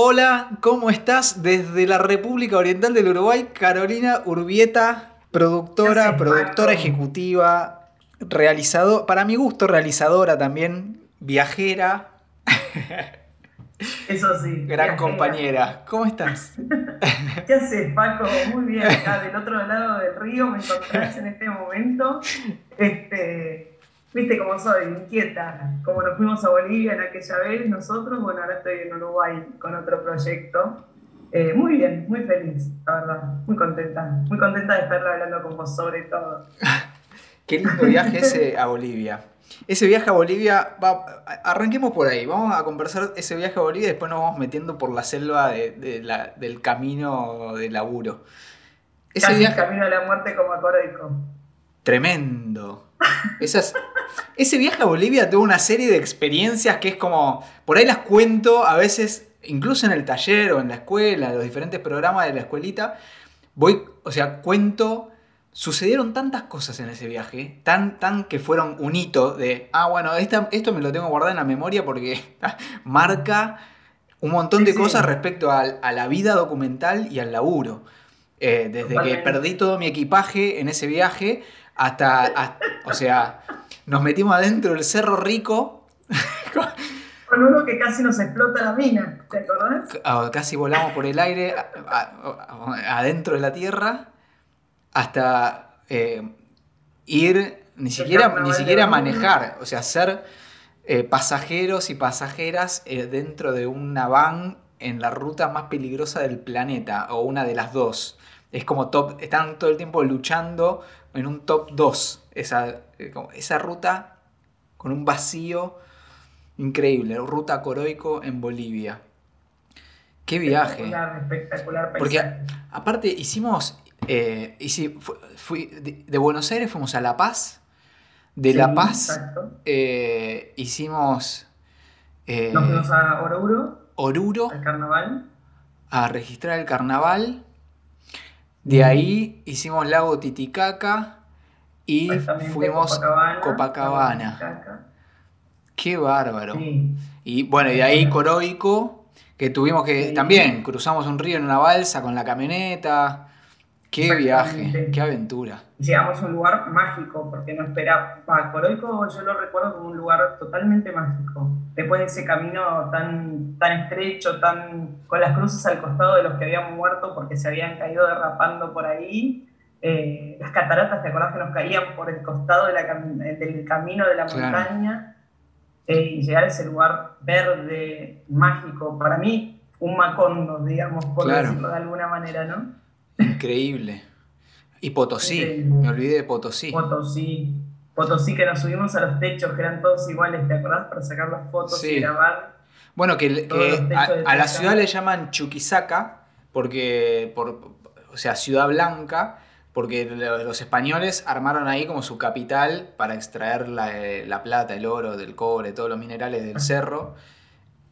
Hola, ¿cómo estás? Desde la República Oriental del Uruguay, Carolina Urbieta, productora, productora ejecutiva, realizador, para mi gusto realizadora también, viajera. Eso sí. Gran compañera. ¿Cómo estás? ¿Qué haces, Paco? Muy bien, acá del otro lado del río me encontrás en este momento. Este, Viste cómo soy, inquieta. Como nos fuimos a Bolivia en aquella vez, nosotros, bueno, ahora estoy en Uruguay con otro proyecto. Eh, muy bien, muy feliz, la verdad. Muy contenta. Muy contenta de estar hablando con vos sobre todo. Qué lindo viaje ese a Bolivia. Ese viaje a Bolivia, va, arranquemos por ahí, vamos a conversar ese viaje a Bolivia y después nos vamos metiendo por la selva de, la, del camino de laburo. Ese Casi viaje... camino de la muerte como acódico. Tremendo. Esas, ese viaje a Bolivia tuvo una serie de experiencias que es como, por ahí las cuento a veces, incluso en el taller o en la escuela, los diferentes programas de la escuelita, voy, o sea, cuento, sucedieron tantas cosas en ese viaje, tan, tan que fueron un hito de, ah, bueno, esto me lo tengo guardado en la memoria porque marca un montón de cosas respecto a, la vida documental y al laburo. Eh, desde que perdí todo mi equipaje en ese viaje hasta, o sea, nos metimos adentro del Cerro Rico. Con uno que casi nos explota la mina, ¿te acordás? Ah, casi volamos por el aire adentro de la tierra hasta eh, ir, ni siquiera, ni siquiera manejar, o sea, ser eh, pasajeros y pasajeras eh, dentro de una van en la ruta más peligrosa del planeta, o una de las dos. Es como top, están todo el tiempo luchando en un top 2 esa, eh, esa ruta con un vacío increíble, ruta Coroico en Bolivia. Qué viaje. Espectacular, espectacular Porque aparte hicimos, eh, fui, de, Buenos Aires fuimos a La Paz, de La Paz eh, hicimos... Nos fuimos a Oruro. Oruro. Al carnaval. A registrar el carnaval. De ahí hicimos Lago Titicaca y fuimos Copacabana. Copacabana. Qué bárbaro. Y bueno, y de ahí Coroico, que tuvimos que también cruzamos un río en una balsa con la camioneta. Qué viaje, qué aventura. Llegamos a un lugar mágico, porque no esperaba. Coroico yo lo recuerdo como un lugar totalmente mágico. Después de ese camino tan, tan estrecho, tan con las cruces al costado de los que habían muerto porque se habían caído derrapando por ahí. Eh, las cataratas, ¿te acordás que nos caían por el costado de la, del camino de la montaña? Eh, y llegar a ese lugar verde, mágico, para mí, un macondo, digamos, por decirlo de alguna manera, ¿no? Increíble. Y Potosí, me olvidé de Potosí. Potosí. Potosí que nos subimos a los techos, que eran todos iguales, ¿te acordás? Para sacar las fotos y grabar. Bueno, que, a, la ciudad le llaman Chuquisaca, porque, por, o sea, Ciudad Blanca, porque los españoles armaron ahí como su capital para extraer la, eh, la plata, el oro, del cobre, todos los minerales del cerro,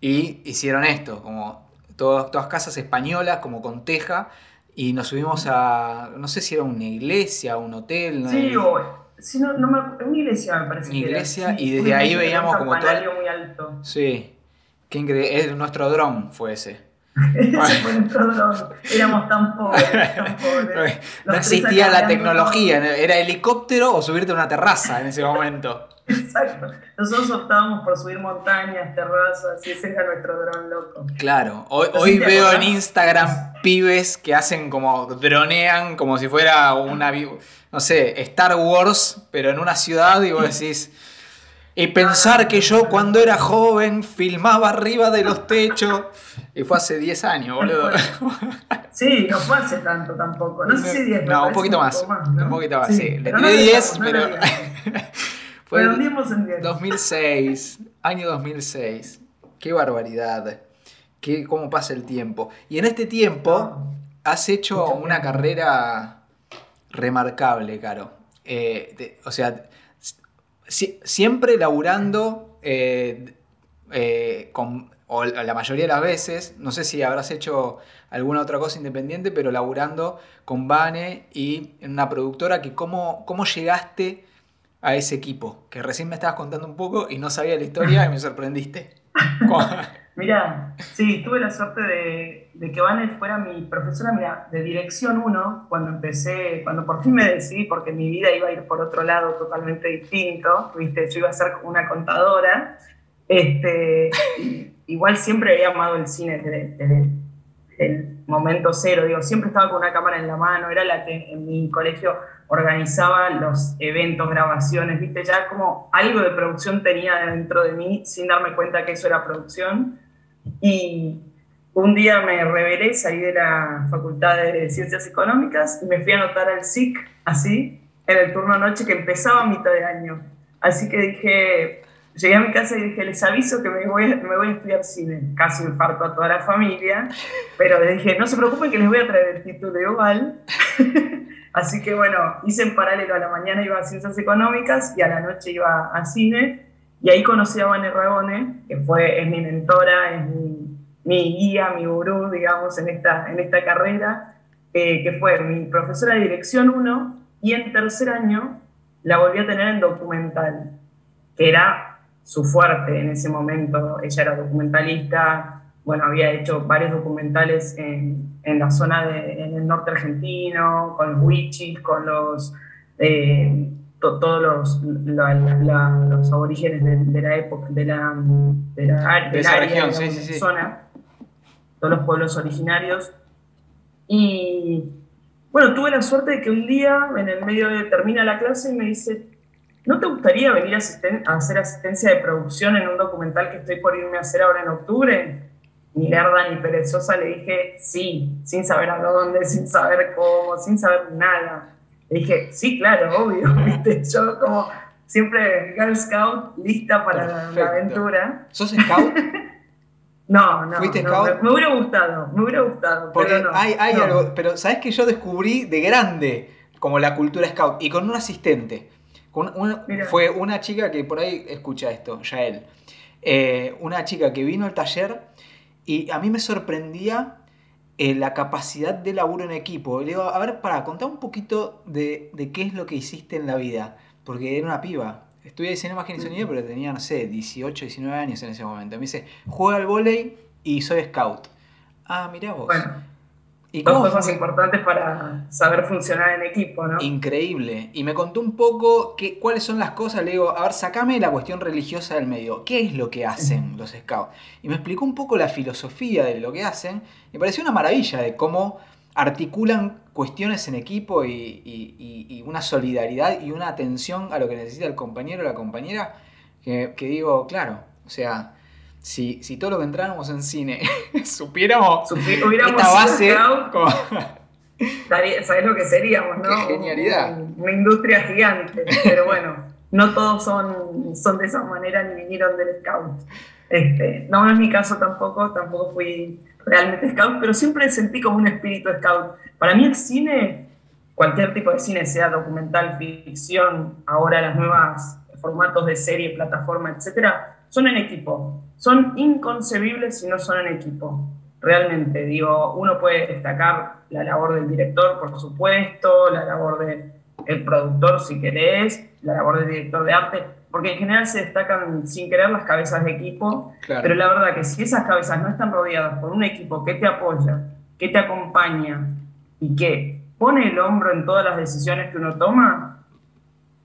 y hicieron esto, como todas, todas casas españolas, como con teja, y nos subimos a, no sé si era una iglesia, un hotel. Sí, o, sí, no, no me, una iglesia me parece. Una iglesia, y desde ahí veíamos como todo. muy alto. Sí, qué increíble. Nuestro dron fue ese. ese fue nuestro dron. Éramos tan pobres, tan pobres. no existía la tecnología, era helicóptero o subirte a una terraza en ese momento. Exacto. Nosotros optábamos por subir montañas, terrazas, y ese era nuestro dron loco. Claro, hoy, hoy veo en Instagram pibes que hacen como, dronean como si fuera una, no sé, Star Wars, pero en una ciudad y vos decís... Y pensar que yo cuando era joven filmaba arriba de los techos. Y fue hace 10 años, boludo. Sí, no fue hace tanto tampoco. No sé si 10. No, un poquito más. Un poquito más, sí. Le tiré 10, pero. Fue en 2006, año 2006. Qué barbaridad. Qué, cómo pasa el tiempo. Y en este tiempo has hecho una carrera remarcable, Caro. Eh, o sea, siempre laburando eh, eh, con, o la mayoría de las veces, no sé si habrás hecho alguna otra cosa independiente, pero laburando con Vane y en una productora que cómo, cómo llegaste a ese equipo, que recién me estabas contando un poco y no sabía la historia y me sorprendiste. Mira, sí, tuve la suerte de, de que Vane fuera mi profesora, mira, de dirección 1, cuando empecé, cuando por fin me decidí, porque mi vida iba a ir por otro lado totalmente distinto, viste, yo iba a ser una contadora, este, igual siempre había amado el cine desde, el momento cero, digo, siempre estaba con una cámara en la mano, era la que en mi colegio organizaba los eventos, grabaciones, viste, ya como algo de producción tenía dentro de mí sin darme cuenta que eso era producción. Y un día me revelé, salí de la Facultad de Ciencias Económicas y me fui a anotar al SIC, así, en el turno noche que empezaba a mitad de año. Así que dije, llegué a mi casa y dije, les aviso que me voy, me voy a estudiar cine. Casi infarto a toda la familia, pero dije, no se preocupen que les voy a traer el título igual. Así que bueno, hice en paralelo, a la mañana iba a Ciencias Económicas y a la noche iba a cine y ahí conocí a Vane Ragone, que fue, mi mentora, es mi, guía, mi gurú, digamos, en esta, en esta carrera, eh, que fue mi profesora de Dirección 1, y en tercer año la volví a tener en documental, que era su fuerte en ese momento. Ella era documentalista, bueno, había hecho varios documentales en, en la zona de, en el norte argentino, con los wichis, con los... Eh, todos los, los aborígenes de, la época, de la, de la, de esa región, sí, sí, zona, todos los pueblos originarios. Y bueno, tuve la suerte de que un día, en el medio de termina la clase, me dice, ¿no te gustaría venir a, hacer asistencia de producción en un documental que estoy por irme a hacer ahora en octubre? Ni lerda ni perezosa le dije, sí, sin saber a dónde, sin saber cómo, sin saber nada. Le dije, sí, claro, obvio, ¿viste? Yo como siempre Girl Scout, lista para la, aventura. ¿Sos Scout? no, no. ¿Fuiste Scout? Me, hubiera gustado, me hubiera gustado. Porque pero hay, hay algo, pero ¿sabes que yo descubrí de grande como la cultura Scout y con un asistente? Con fue una chica que por ahí escucha esto, Yael. Eh, una chica que vino al taller y a mí me sorprendía eh, la capacidad de laburo en equipo. Le digo, a ver, para, contar un poquito de, qué es lo que hiciste en la vida. Porque era una piba. Estudié diseño, imagen y sonido, pero tenía, no sé, 18, 19 años en ese momento. Me dice, juega al volei y soy scout. Ah, mirá vos. ¿Y Dos cosas importantes para saber funcionar en equipo, ¿no? Increíble. Y me contó un poco que, cuáles son las cosas. Le digo, a ver, sacame la cuestión religiosa del medio. ¿Qué es lo que hacen los scouts? Y me explicó un poco la filosofía de lo que hacen. Me pareció una maravilla de cómo articulan cuestiones en equipo y, una solidaridad y una atención a lo que necesita el compañero o la compañera. Que, que digo, claro, o sea, si, si todo lo que entráramos en cine supiéramos esta base. ¿Sabes lo que seríamos, no? Qué genialidad. Una, industria gigante, pero bueno, no todos son, son de esa manera ni vinieron del scout. Este, no es mi caso tampoco, tampoco fui realmente scout, pero siempre sentí como un espíritu scout. Para mí el cine, cualquier tipo de cine, sea documental, ficción, ahora las nuevas formatos de serie, plataforma, etcétera, son en equipo. Son inconcebibles si no son en equipo. Realmente, digo, uno puede destacar la labor del director, por supuesto, la labor del productor, si querés, la labor del director de arte, porque en general se destacan sin querer las cabezas de equipo, pero la verdad que si esas cabezas no están rodeadas por un equipo que te apoya, que te acompaña y que pone el hombro en todas las decisiones que uno toma,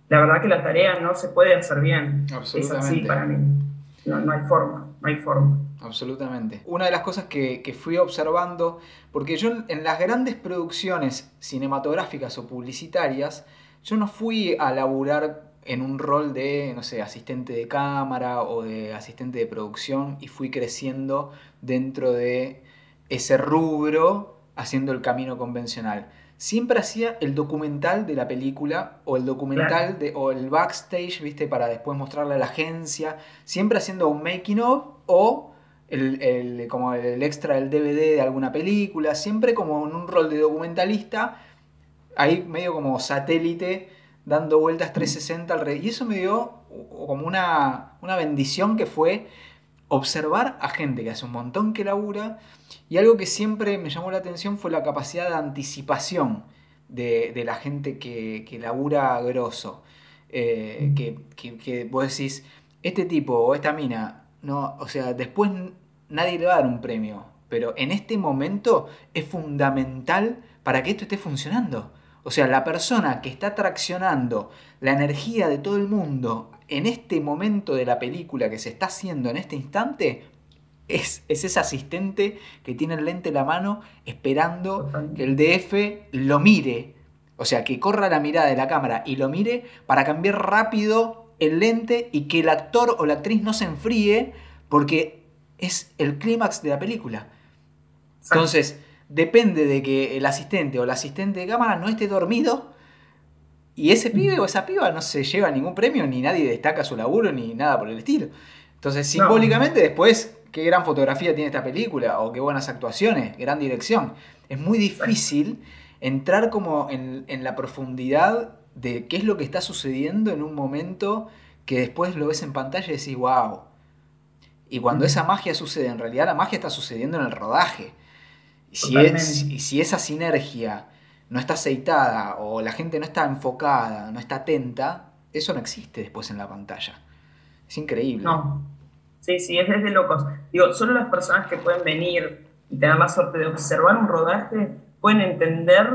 la verdad que la tarea no se puede hacer bien. Es así para mí. No, hay forma, no hay forma. Absolutamente. Una de las cosas que, fui observando, porque yo en las grandes producciones cinematográficas o publicitarias, yo no fui a laburar en un rol de, no sé, asistente de cámara o de asistente de producción y fui creciendo dentro de ese rubro haciendo el camino convencional siempre hacía el documental de la película o el documental de, o el backstage, ¿viste? Para después mostrarle a la agencia, siempre haciendo un making of o el, como el extra del DVD de alguna película, siempre como en un rol de documentalista, ahí medio como satélite, dando vueltas 360 alrededor. Y eso me dio como una, una bendición que fue observar a gente que hace un montón que labura y algo que siempre me llamó la atención fue la capacidad de anticipación de, la gente que, que labura grosso. Eh, mm. que, que, vos decís, este tipo o esta mina, no, o sea, después nadie le va a dar un premio, pero en este momento es fundamental para que esto esté funcionando. O sea, la persona que está traccionando la energía de todo el mundo en este momento de la película que se está haciendo en este instante, es, es ese asistente que tiene el lente en la mano esperando que el DF lo mire. O sea, que corra la mirada de la cámara y lo mire para cambiar rápido el lente y que el actor o la actriz no se enfríe porque es el clímax de la película. Entonces, depende de que el asistente o la asistente de cámara no esté dormido y ese pibe o esa piba no se lleva ningún premio, ni nadie destaca su laburo, ni nada por el estilo. Entonces, simbólicamente, después, qué gran fotografía tiene esta película, o qué buenas actuaciones, gran dirección. Es muy difícil entrar como en, la profundidad de qué es lo que está sucediendo en un momento que después lo ves en pantalla y decís, wow. Y cuando esa magia sucede, en realidad la magia está sucediendo en el rodaje. Si, es, si esa sinergia no está aceitada o la gente no está enfocada, no está atenta, eso no existe después en la pantalla. Es increíble. No. Sí, sí, es desde locos. Digo, solo las personas que pueden venir y tener la suerte de observar un rodaje pueden entender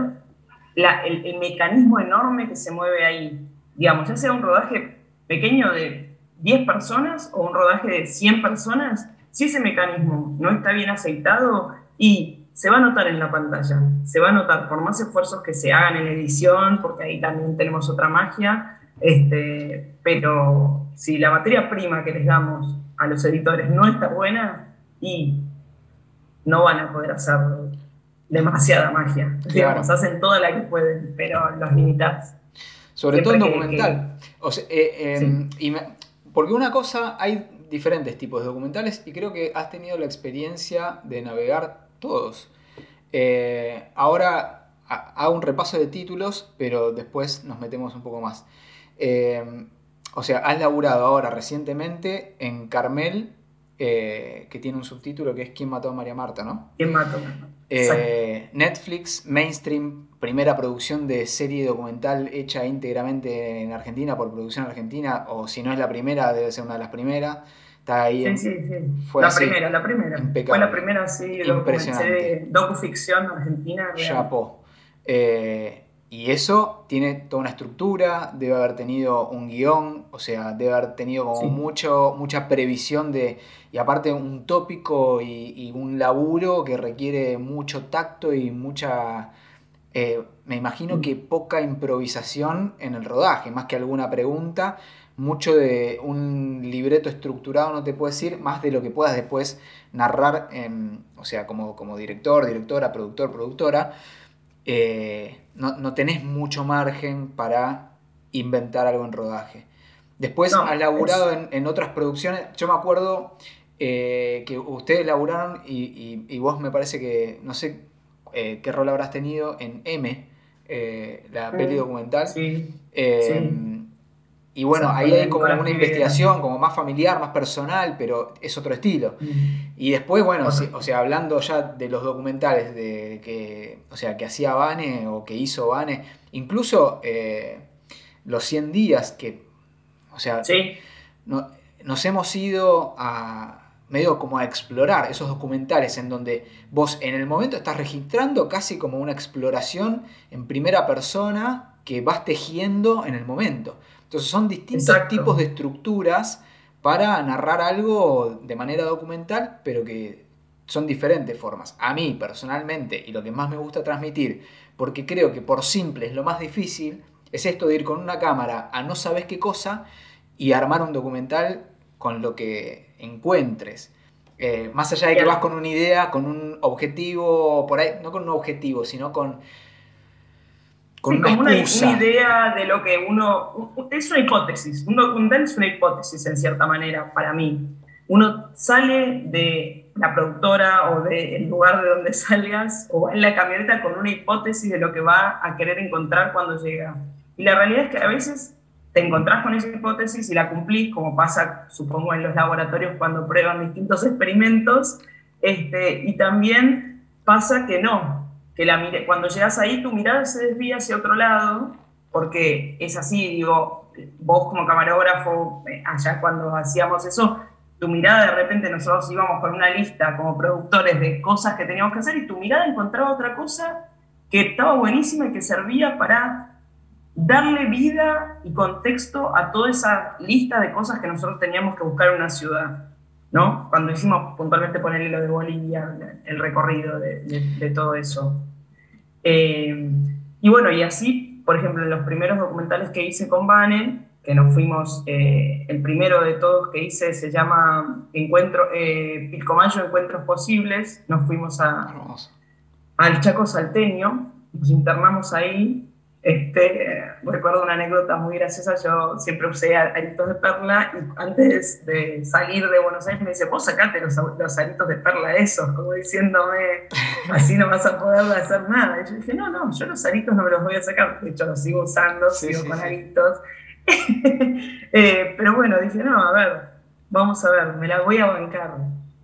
el, mecanismo enorme que se mueve ahí. Digamos, ya sea un rodaje pequeño de 10 personas o un rodaje de 100 personas, si ese mecanismo no está bien aceitado y se va a notar en la pantalla, se va a notar por más esfuerzos que se hagan en edición, porque ahí también tenemos otra magia, este, pero si la materia prima que les damos a los editores no está buena, y no van a poder hacer demasiada magia. Digamos, hacen toda la que pueden, pero los limitados. Sobre todo en documental. Eh, em, porque una cosa, hay diferentes tipos de documentales y creo que has tenido la experiencia de navegar todos. Eh, ahora hago un repaso de títulos, pero después nos metemos un poco más. Eh, o sea, has laburado ahora recientemente en Carmel, eh, que tiene un subtítulo que es ¿Quién mató a María Marta? ¿no? ¿Quién mató? Netflix, mainstream, primera producción de serie documental hecha íntegramente en Argentina por producción argentina, o si no es la primera, debe ser una de las primeras. Está ahí. Sí, sí, sí. Fue la primera, la primera. Fue la primera, sí, Impresionante. docuficción argentina. Chapo. Eh, y eso tiene toda una estructura, debe haber tenido un guion, o sea, debe haber tenido como mucho, mucha previsión de, y aparte un tópico y, un laburo que requiere mucho tacto y mucha, eh, me imagino mm. que poca improvisación en el rodaje, más que alguna pregunta, mucho de un libreto estructurado no te puede decir, más de lo que puedas después narrar, o sea, como, como director, directora, productor, productora, eh, no, tenés mucho margen para inventar algo en rodaje. Después has laburado en, otras producciones, yo me acuerdo eh, que ustedes laburaron y, vos me parece que, no sé eh, qué rol habrás tenido en M, la peli mm, documental. sí. Y bueno, ahí hay como una investigación como más familiar, más personal, pero es otro estilo. Y después, bueno, o sea, hablando ya de los documentales de que, o sea, que hacía Vane o que hizo Vane, incluso eh, los 100 días que, o sea, no, nos hemos ido a medio como a explorar esos documentales en donde vos en el momento estás registrando casi como una exploración en primera persona que vas tejiendo en el momento. Entonces son distintos tipos de estructuras para narrar algo de manera documental, pero que son diferentes formas. A mí personalmente, y lo que más me gusta transmitir, porque creo que por simple es lo más difícil, es esto de ir con una cámara a no sabes qué cosa y armar un documental con lo que encuentres. Eh, más allá de que vas con una idea, con un objetivo, por ahí, no con un objetivo, sino con como una, idea de lo que uno... Es una hipótesis, un documental es una hipótesis en cierta manera para mí. Uno sale de la productora o del lugar de donde salgas o va en la camioneta con una hipótesis de lo que va a querer encontrar cuando llega. Y la realidad es que a veces te encontrás con esa hipótesis y la cumplís, como pasa, supongo, en los laboratorios cuando prueban distintos experimentos, este, y también pasa que no, que la cuando llegas ahí tu mirada se desvía hacia otro lado, porque es así, digo, vos como camarógrafo, eh, allá cuando hacíamos eso, tu mirada de repente nosotros íbamos con una lista como productores de cosas que teníamos que hacer y tu mirada encontraba otra cosa que estaba buenísima y que servía para darle vida y contexto a toda esa lista de cosas que nosotros teníamos que buscar en una ciudad, ¿no? Cuando hicimos puntualmente poner lo de Bolivia, el recorrido de, todo eso. Eh, y bueno, y así, por ejemplo, en los primeros documentales que hice con Banen, que nos fuimos, eh, el primero de todos que hice se llama Encuentro, eh, Pilcomayo Encuentros Posibles, nos fuimos a, al Chaco Salteño, nos internamos ahí. Este, recuerdo una anécdota muy graciosa, yo siempre usé aritos de perla y antes de salir de Buenos Aires me dice, vos sacate los, los aritos de perla esos, como diciéndome, así no vas a poder hacer nada. Y yo dije, no, no, yo los aritos no me los voy a sacar, de hecho los sigo usando, sigo con aritos. Eh, pero bueno, dije, no, a ver, vamos a ver, me la voy a bancar.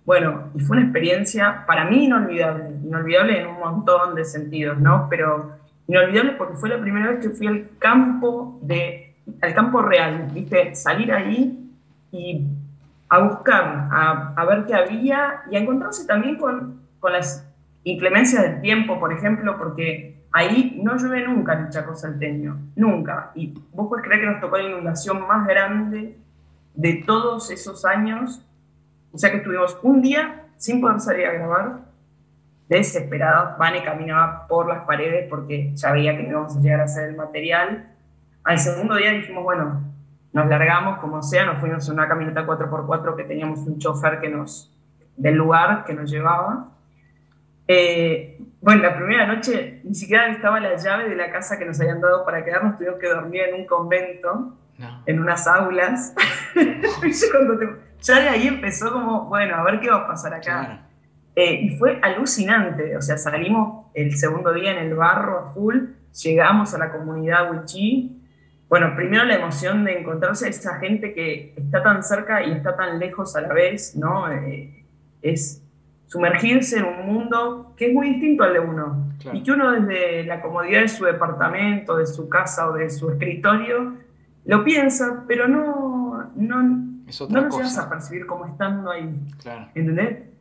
Bueno, y fue una experiencia para mí inolvidable, inolvidable en un montón de sentidos, ¿no? Pero inolvidable porque fue la primera vez que fui al campo, de, al campo real, ¿viste? Salir ahí y a buscar, a, a ver qué había y a encontrarse también con, con las inclemencias del tiempo, por ejemplo, porque Ahí no llueve nunca en el Chaco salteño, nunca. Y vos puedes creer que nos tocó la inundación más grande de todos esos años. O sea que estuvimos un día sin poder salir a grabar, desesperados. Vane caminaba por las paredes porque ya veía que no íbamos a llegar a hacer el material. Al segundo día dijimos, bueno, nos largamos como sea, nos fuimos en una camioneta 4x4 que teníamos un chofer que nos, del lugar que nos llevaba. Eh, bueno, la primera noche ni siquiera estaba la llave de la casa que nos habían dado para quedarnos, tuvimos que dormir en un convento, en unas aulas. ya de ahí empezó como, bueno, a ver qué va a pasar acá. Eh, y fue alucinante, o sea, salimos el segundo día en el barro a full, llegamos a la comunidad Wichí. Bueno, primero la emoción de encontrarse a esa gente que está tan cerca y está tan lejos a la vez, ¿no? Eh, es sumergirse en un mundo que es muy distinto al de uno. Y que uno desde la comodidad de su departamento, de su casa o de su escritorio, lo piensa, pero no, no, no lo llegas a percibir como estando ahí. ¿Entendés?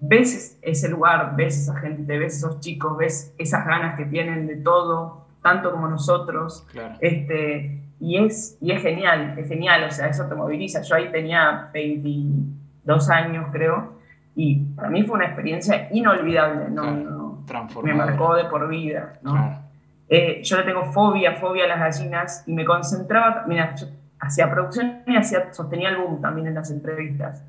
Ves ese lugar, ves esa gente, ves esos chicos, ves esas ganas que tienen de todo, tanto como nosotros. Este, y, es, y es genial, es genial, o sea, eso te moviliza. Yo ahí tenía 22 años, creo, y para mí fue una experiencia inolvidable, ¿no? me marcó de por vida, ¿no? Eh, yo le tengo fobia, fobia a las gallinas y me concentraba, mira, yo hacía producción y hacía, sostenía el boom también en las entrevistas.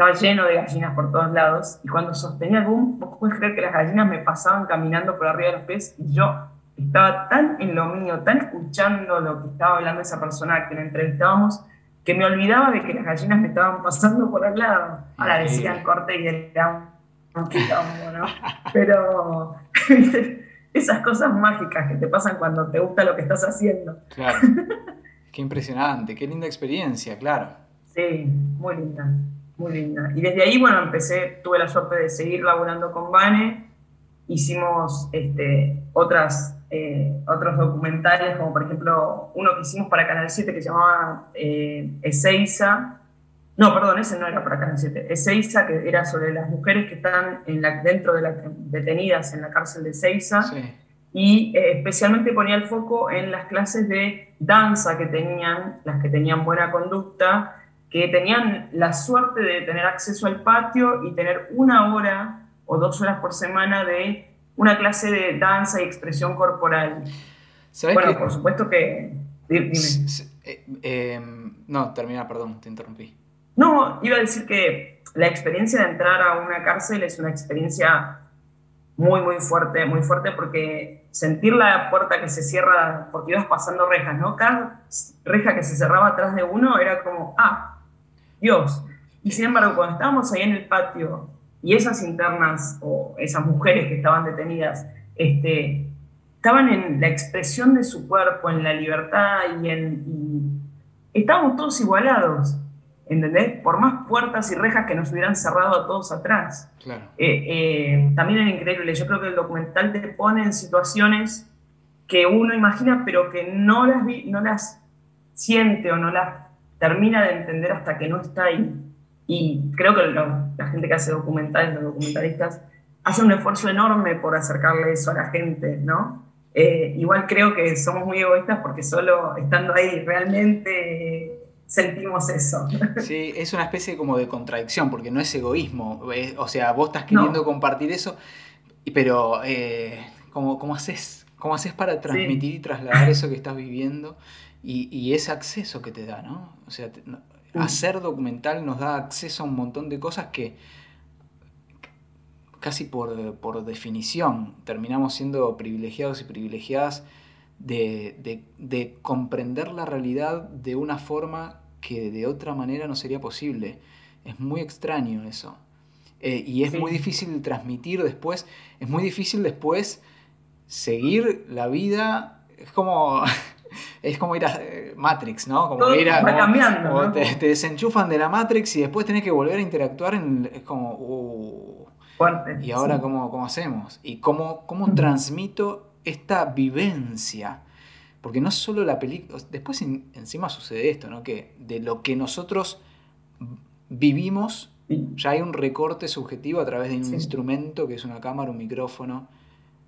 Estaba lleno de gallinas por todos lados y cuando sostenía el boom, vos puedes creer que las gallinas me pasaban caminando por arriba de los pies y yo estaba tan en lo mío, tan escuchando lo que estaba hablando esa persona que la entrevistábamos, que me olvidaba de que las gallinas me estaban pasando por al lado. Ahora decían corte y era un quilombo, ¿no? Pero, Esas cosas mágicas que te pasan cuando te gusta lo que estás haciendo. Claro. Qué impresionante, qué linda experiencia, claro. Sí, muy linda, muy linda. Y desde ahí, bueno, empecé, tuve la suerte de seguir laburando con Vane. Hicimos este, otras eh, otros documentales, como por ejemplo uno que hicimos para Canal 7 que se llamaba eh, Ezeiza. No, perdón, ese no era para Canal 7. Ezeiza, que era sobre las mujeres que están en la, dentro de la, detenidas en la cárcel de Ezeiza. Y eh, especialmente ponía el foco en las clases de danza que tenían, las que tenían buena conducta, que tenían la suerte de tener acceso al patio y tener una hora o dos horas por semana de una clase de danza y expresión corporal. bueno, por supuesto que... Dime. Eh, em, no, termina, perdón, te interrumpí. No, iba a decir que la experiencia de entrar a una cárcel es una experiencia muy, muy fuerte, muy fuerte porque sentir la puerta que se cierra, porque ibas pasando rejas, ¿no? Cada reja que se cerraba atrás de uno era como, ah, Dios. Y sin embargo, cuando estábamos ahí en el patio y esas internas o esas mujeres que estaban detenidas este, estaban en la expresión de su cuerpo, en la libertad y en... estábamos todos igualados, ¿entendés? Por más puertas y rejas que nos hubieran cerrado a todos atrás. Claro. Eh, eh, también era increíble, yo creo que el documental te pone en situaciones que uno imagina pero que no las, no las siente o no las termina de entender hasta que no está ahí. y creo que la gente que hace documentales, los documentalistas, hace un esfuerzo enorme por acercarle eso a la gente, ¿no? Eh, igual creo que somos muy egoístas porque solo estando ahí realmente sentimos eso. Sí, es una especie como de contradicción, porque no es egoísmo. o sea, vos estás queriendo compartir eso, pero eh, ¿cómo, haces? ¿Cómo haces para transmitir y trasladar eso que estás viviendo y, ese acceso que te da, ¿no? O sea, hacer documental nos da acceso a un montón de cosas que casi por, definición terminamos siendo privilegiados y privilegiadas de, comprender la realidad de una forma que de otra manera no sería posible. Es muy extraño eso. Eh, y es muy difícil de transmitir después, es muy difícil después seguir la vida, es como, es como ir a eh, Matrix, ¿no? Como ir a, cambiando, te, desenchufan de la Matrix y después tenés que volver a interactuar en, es como, uh, ¿Y ahora cómo, cómo, hacemos? ¿Y cómo, cómo transmito esta vivencia? Porque no solo la película, después encima sucede esto, ¿no? Que de lo que nosotros vivimos, ya hay un recorte subjetivo a través de un instrumento que es una cámara, un micrófono.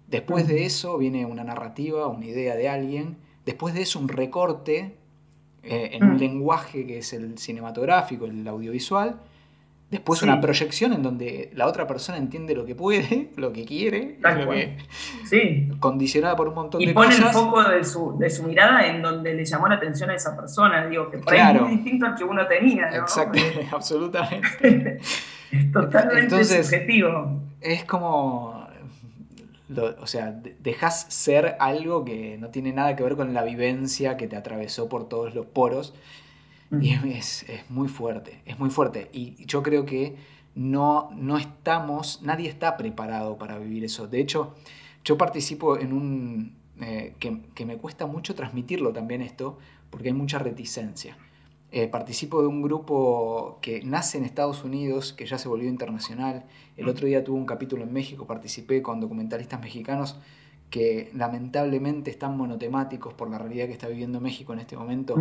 Después de eso viene una narrativa, una idea de alguien. Después de eso un recorte eh, en un lenguaje que es el cinematográfico, el audiovisual. Después una proyección en donde la otra persona entiende lo que puede, lo que quiere, sí. condicionada por un montón de cosas. Y pone el foco de su, de su, mirada en donde le llamó la atención a esa persona, digo, que por es muy distinto al que uno tenía. ¿no? Exacto, absolutamente. es totalmente subjetivo. Es como, o sea, dejas ser algo que no tiene nada que ver con la vivencia que te atravesó por todos los poros y es, muy fuerte, es muy fuerte. Y yo creo que no, no estamos, nadie está preparado para vivir eso. De hecho, yo participo en un... Eh, que, me cuesta mucho transmitirlo también esto, porque hay mucha reticencia. Eh, participo de un grupo que nace en Estados Unidos, que ya se volvió internacional. El otro día tuve un capítulo en México, participé con documentalistas mexicanos que lamentablemente están monotemáticos por la realidad que está viviendo México en este momento,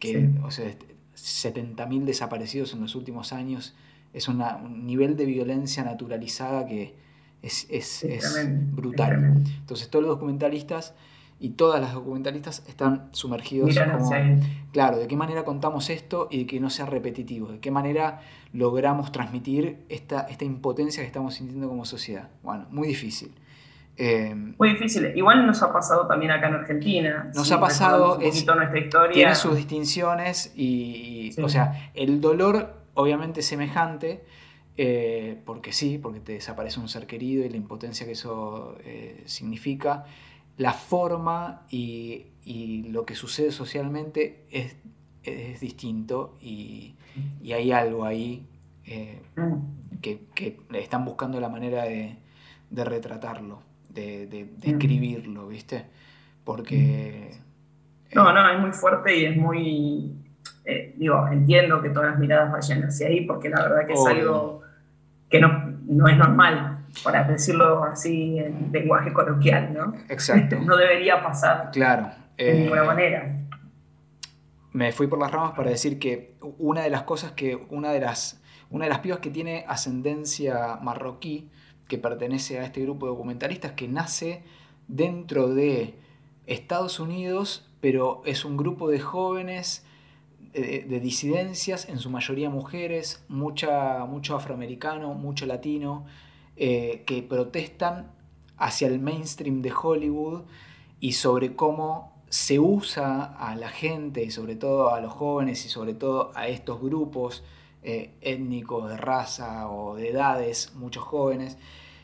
que, o sea, 70.000 desaparecidos en los últimos años, es un nivel de violencia naturalizada que es, brutal. Entonces todos los documentalistas y todas las documentalistas están sumergidos como, claro, de qué manera contamos esto y de que no sea repetitivo, de qué manera logramos transmitir esta, esta impotencia que estamos sintiendo como sociedad. Bueno, muy difícil. Em, Muy difícil. Igual nos ha pasado también acá en Argentina. Nos ha pasado. es, nuestra historia. Tiene sus distinciones y, o sea, el dolor obviamente semejante. Eh, porque sí, porque te desaparece un ser querido y la impotencia que eso eh, significa. La forma y, lo que sucede socialmente es, es distinto y, hay algo ahí eh, mm. que, que, están buscando la manera de, de retratarlo de, mm. escribirlo, ¿viste? Porque... No, no, es muy fuerte y es muy... Eh, digo, entiendo que todas las miradas vayan hacia ahí porque la verdad que es algo que no, no es normal, para decirlo así en lenguaje coloquial, ¿no? Exacto. no debería pasar. Claro. de ninguna eh, manera. Me fui por las ramas para decir que una de las cosas que una de las una de las pibas que tiene ascendencia marroquí que pertenece a este grupo de documentalistas que nace dentro de Estados Unidos, pero es un grupo de jóvenes de, disidencias, en su mayoría mujeres, mucha, mucho afroamericano, mucho latino, eh, que protestan hacia el mainstream de Hollywood y sobre cómo se usa a la gente y sobre todo a los jóvenes y sobre todo a estos grupos eh, étnicos, de raza o de edades, muchos jóvenes,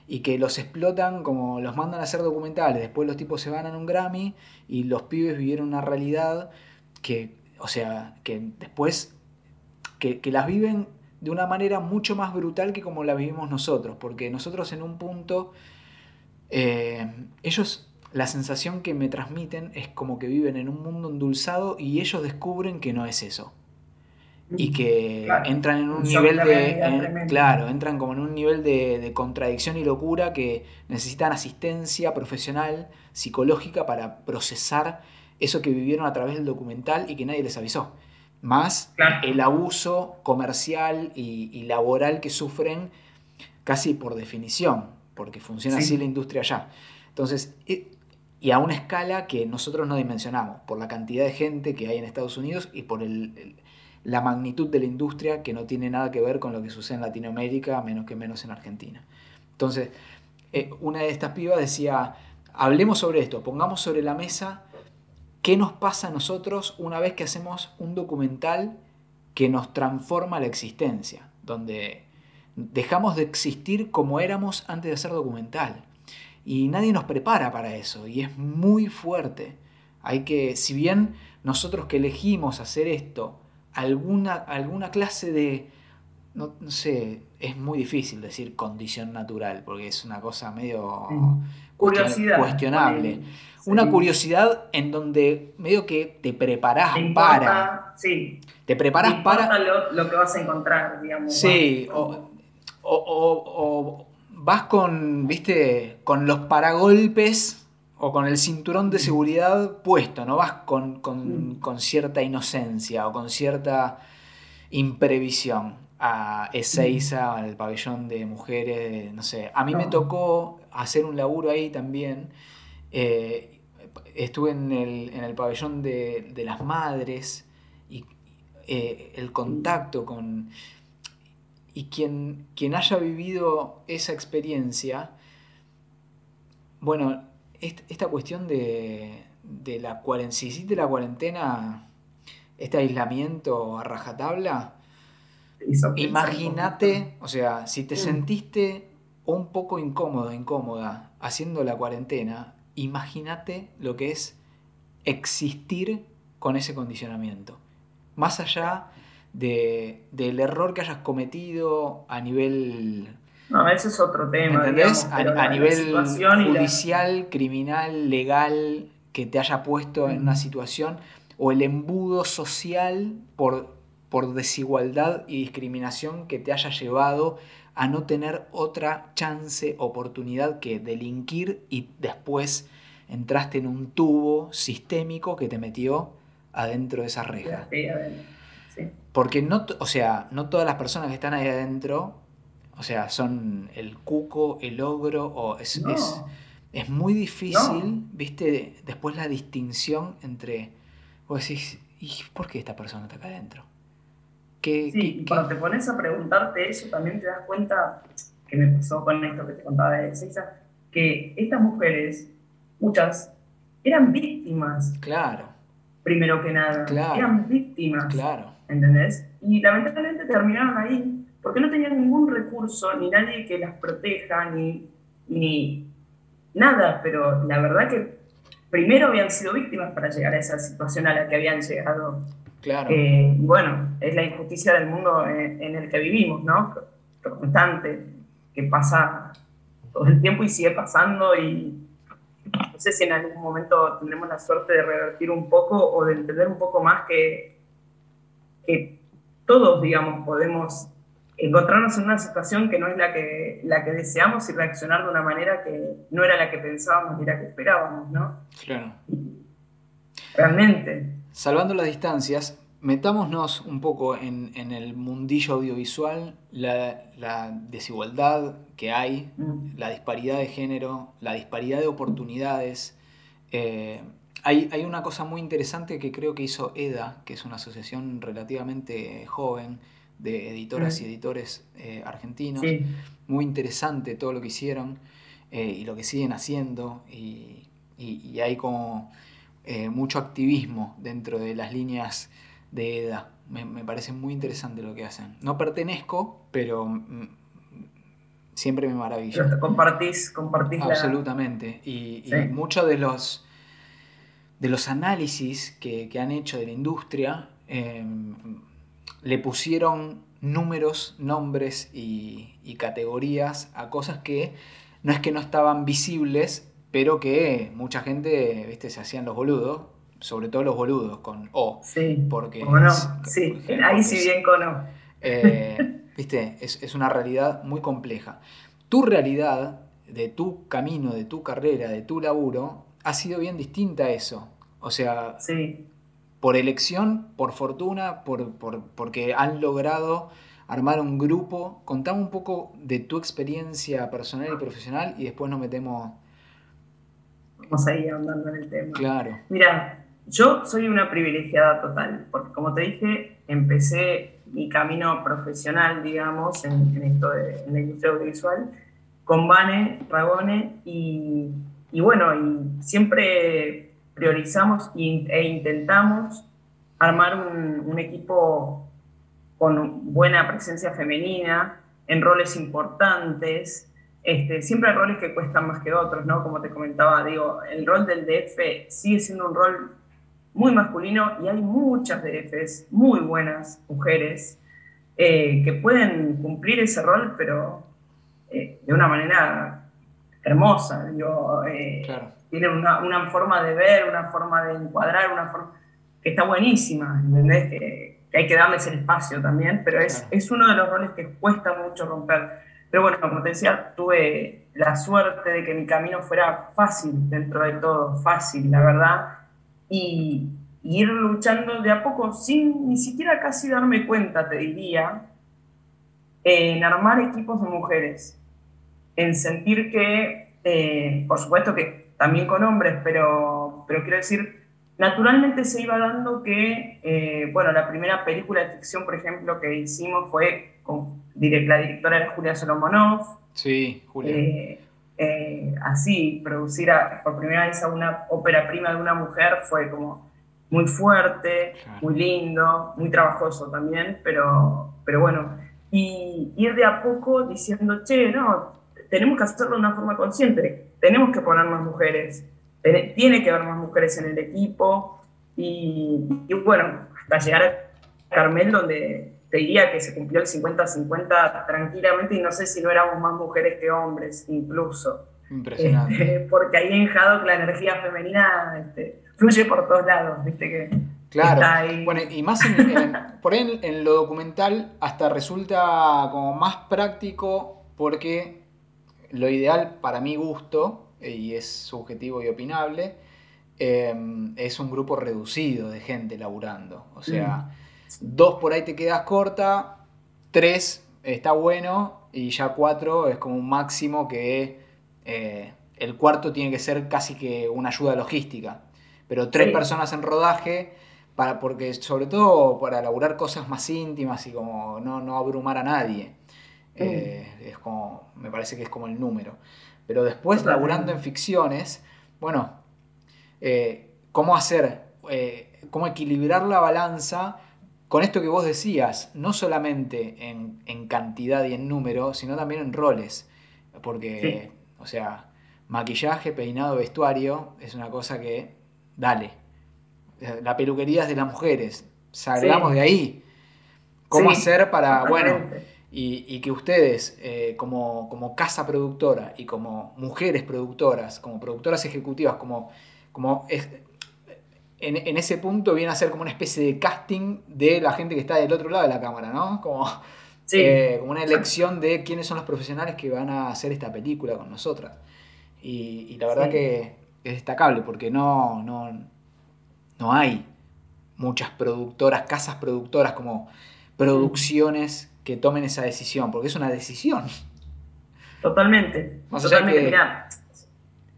y que los explotan como los mandan a hacer documentales. Después los tipos se van a un Grammy y los pibes vivieron una realidad que, o sea, que después, que, las viven de una manera mucho más brutal que como la vivimos nosotros, porque nosotros en un punto, eh, ellos la sensación que me transmiten es como que viven en un mundo endulzado y ellos descubren que no es eso. Y que entran en un nivel de claro entran como en un nivel de, contradicción y locura que necesitan asistencia profesional psicológica para procesar eso que vivieron a través del documental y que nadie les avisó más el abuso comercial y, laboral que sufren casi por definición, porque funciona así la industria allá. Entonces, y a una escala que nosotros no dimensionamos, por la cantidad de gente que hay en Estados Unidos y por la magnitud de la industria que no tiene nada que ver con lo que sucede en Latinoamérica, menos que menos en Argentina. Entonces, eh, una de estas pibas decía, hablemos sobre esto, pongamos sobre la mesa qué nos pasa a nosotros una vez que hacemos un documental que nos transforma la existencia, donde dejamos de existir como éramos antes de hacer documental. Y nadie nos prepara para eso, y es muy fuerte. Hay que, si bien nosotros que elegimos hacer esto, alguna, alguna clase de, no, sé, es muy difícil decir condición natural, porque es una cosa medio cuestionable. Una curiosidad en donde medio que te preparás para. Sí. Te preparas para. Lo, que vas a encontrar, digamos. Sí, o, o, vas con, viste, con los paragolpes o con el cinturón de seguridad puesto, no vas con, con, mm. con cierta inocencia o con cierta imprevisión a Ezeiza, al pabellón de mujeres, no sé. A mí me tocó hacer un laburo ahí también. Eh, estuve en el, pabellón de, las madres y eh, el contacto con... Y quien, quien haya vivido esa experiencia, bueno, esta cuestión de, de la cuarentena, de la cuarentena, este aislamiento a rajatabla, Imagínate, o sea, si te mm. sentiste un poco incómodo, incómoda haciendo la cuarentena, imagínate lo que es existir con ese condicionamiento. Más allá de, del error que hayas cometido a nivel... No, ese es otro tema. ¿Entendés? a, nivel judicial, criminal, legal, que te haya puesto en una situación, o el embudo social por por desigualdad y discriminación que te haya llevado a no tener otra chance, oportunidad que delinquir y después entraste en un tubo sistémico que te metió adentro de esa reja. Porque no, o sea, no todas las personas que están ahí adentro, o sea, son el cuco, el ogro, o es, es, muy difícil, viste, después la distinción entre, vos decís, ¿y por qué esta persona está acá adentro? Sí, cuando te pones a preguntarte eso, también te das cuenta, que me pasó con esto que te contaba de César, que estas mujeres, muchas, eran víctimas. Claro. Primero que nada. Claro. Eran víctimas. Claro. ¿Entendés? Y lamentablemente terminaron ahí porque no tenían ningún recurso, ni nadie que las proteja, ni, ni nada. Pero la verdad que primero habían sido víctimas para llegar a esa situación a la que habían llegado Claro. Eh, bueno, es la injusticia del mundo en, el que vivimos, ¿no? Constante, que pasa todo el tiempo y sigue pasando y no sé si en algún momento tendremos la suerte de revertir un poco o de entender un poco más que, que todos, digamos, podemos encontrarnos en una situación que no es la que, la que deseamos y reaccionar de una manera que no era la que pensábamos ni la que esperábamos, ¿no? Claro. Realmente. Salvando las distancias, metámonos un poco en, el mundillo audiovisual, la, desigualdad que hay, mm. la disparidad de género, la disparidad de oportunidades. Eh, hay, una cosa muy interesante que creo que hizo EDA, que es una asociación relativamente joven de editoras y mm. editores eh, argentinos. Muy interesante todo lo que hicieron eh, y lo que siguen haciendo. y hay como eh, mucho activismo dentro de las líneas de edad. Me, parece muy interesante lo que hacen. No pertenezco, pero siempre me maravilla. compartís, compartís Absolutamente. Y, muchos de los, de los análisis que, han hecho de la industria em, le pusieron números, nombres y, y categorías a cosas que no es que no estaban visibles, pero que mucha gente, viste, se hacían los boludos, sobre todo los boludos con O. Sí. Porque sí, ahí sí bien con O. Eh, viste, es, una realidad muy compleja. Tu realidad, de tu camino, de tu carrera, de tu laburo, ha sido bien distinta a eso. O sea, sí. por elección, por fortuna, por, porque han logrado armar un grupo. Contame un poco de tu experiencia personal y profesional y después nos metemos... Vamos a ir andando en el tema. Claro. Mira, yo soy una privilegiada total, porque como te dije, empecé mi camino profesional, digamos, en, esto de la industria audiovisual, con Vane, Ragone, y, y bueno, y siempre priorizamos e intentamos armar un, un equipo con buena presencia femenina, en roles importantes. Este, siempre hay roles que cuestan más que otros, ¿no? Como te comentaba, digo, el rol del DF sigue siendo un rol muy masculino y hay muchas DFs muy buenas mujeres eh, que pueden cumplir ese rol, pero eh, de una manera hermosa. Digo, eh, Tienen una, una, forma de ver, una forma de encuadrar, una forma que está buenísima, ¿entendés? Que, hay que darles el espacio también, pero es, es uno de los roles que cuesta mucho romper. Pero bueno, como te decía, tuve la suerte de que mi camino fuera fácil dentro de todo, fácil, la verdad. Y, ir luchando de a poco, sin ni siquiera casi darme cuenta, te diría, en armar equipos de mujeres, en sentir que, eh, por supuesto que también con hombres, pero, pero quiero decir, naturalmente se iba dando que, eh, bueno, la primera película de ficción, por ejemplo, que hicimos fue con la directora era Julia Solomonov. Sí, Julia. Eh, eh, así, producir por primera vez a una ópera prima de una mujer fue como muy fuerte, muy lindo, muy trabajoso también, pero, pero bueno, y ir de a poco diciendo, che, no, tenemos que hacerlo de una forma consciente, tenemos que poner más mujeres, tiene que haber más mujeres en el equipo, y, y bueno, hasta llegar a Carmel, donde te diría que se cumplió el 50-50 tranquilamente y no sé si no éramos más mujeres que hombres incluso. Impresionante. Este, porque ahí en Haddock la energía femenina este, fluye por todos lados, viste que... Claro, bueno, y más por ahí en, lo documental hasta resulta como más práctico porque lo ideal para mi gusto, y es subjetivo y opinable, eh, es un grupo reducido de gente laburando. O sea, mm. Dos por ahí te quedas corta, tres está bueno y ya cuatro es como un máximo que eh, el cuarto tiene que ser casi que una ayuda logística. Pero tres personas en rodaje, para, porque sobre todo para elaborar cosas más íntimas y como no, abrumar a nadie. Eh, es como, me parece que es como el número. Pero después, laburando en ficciones, bueno, eh, ¿cómo hacer? ¿Cómo equilibrar la balanza con esto que vos decías, no solamente en, cantidad y en número, sino también en roles. Porque, o sea, maquillaje, peinado, vestuario es una cosa que, dale. La peluquería es de las mujeres, salgamos de ahí. ¿Cómo hacer para, bueno, y, que ustedes eh, como, como casa productora y como mujeres productoras, como productoras ejecutivas, como, como en, ese punto viene a ser como una especie de casting de la gente que está del otro lado de la cámara, ¿no? Como, eh, una elección de quiénes son los profesionales que van a hacer esta película con nosotras. Y, la verdad que es destacable porque no, no, no hay muchas productoras, casas productoras como producciones que tomen esa decisión, porque es una decisión. Totalmente. Totalmente.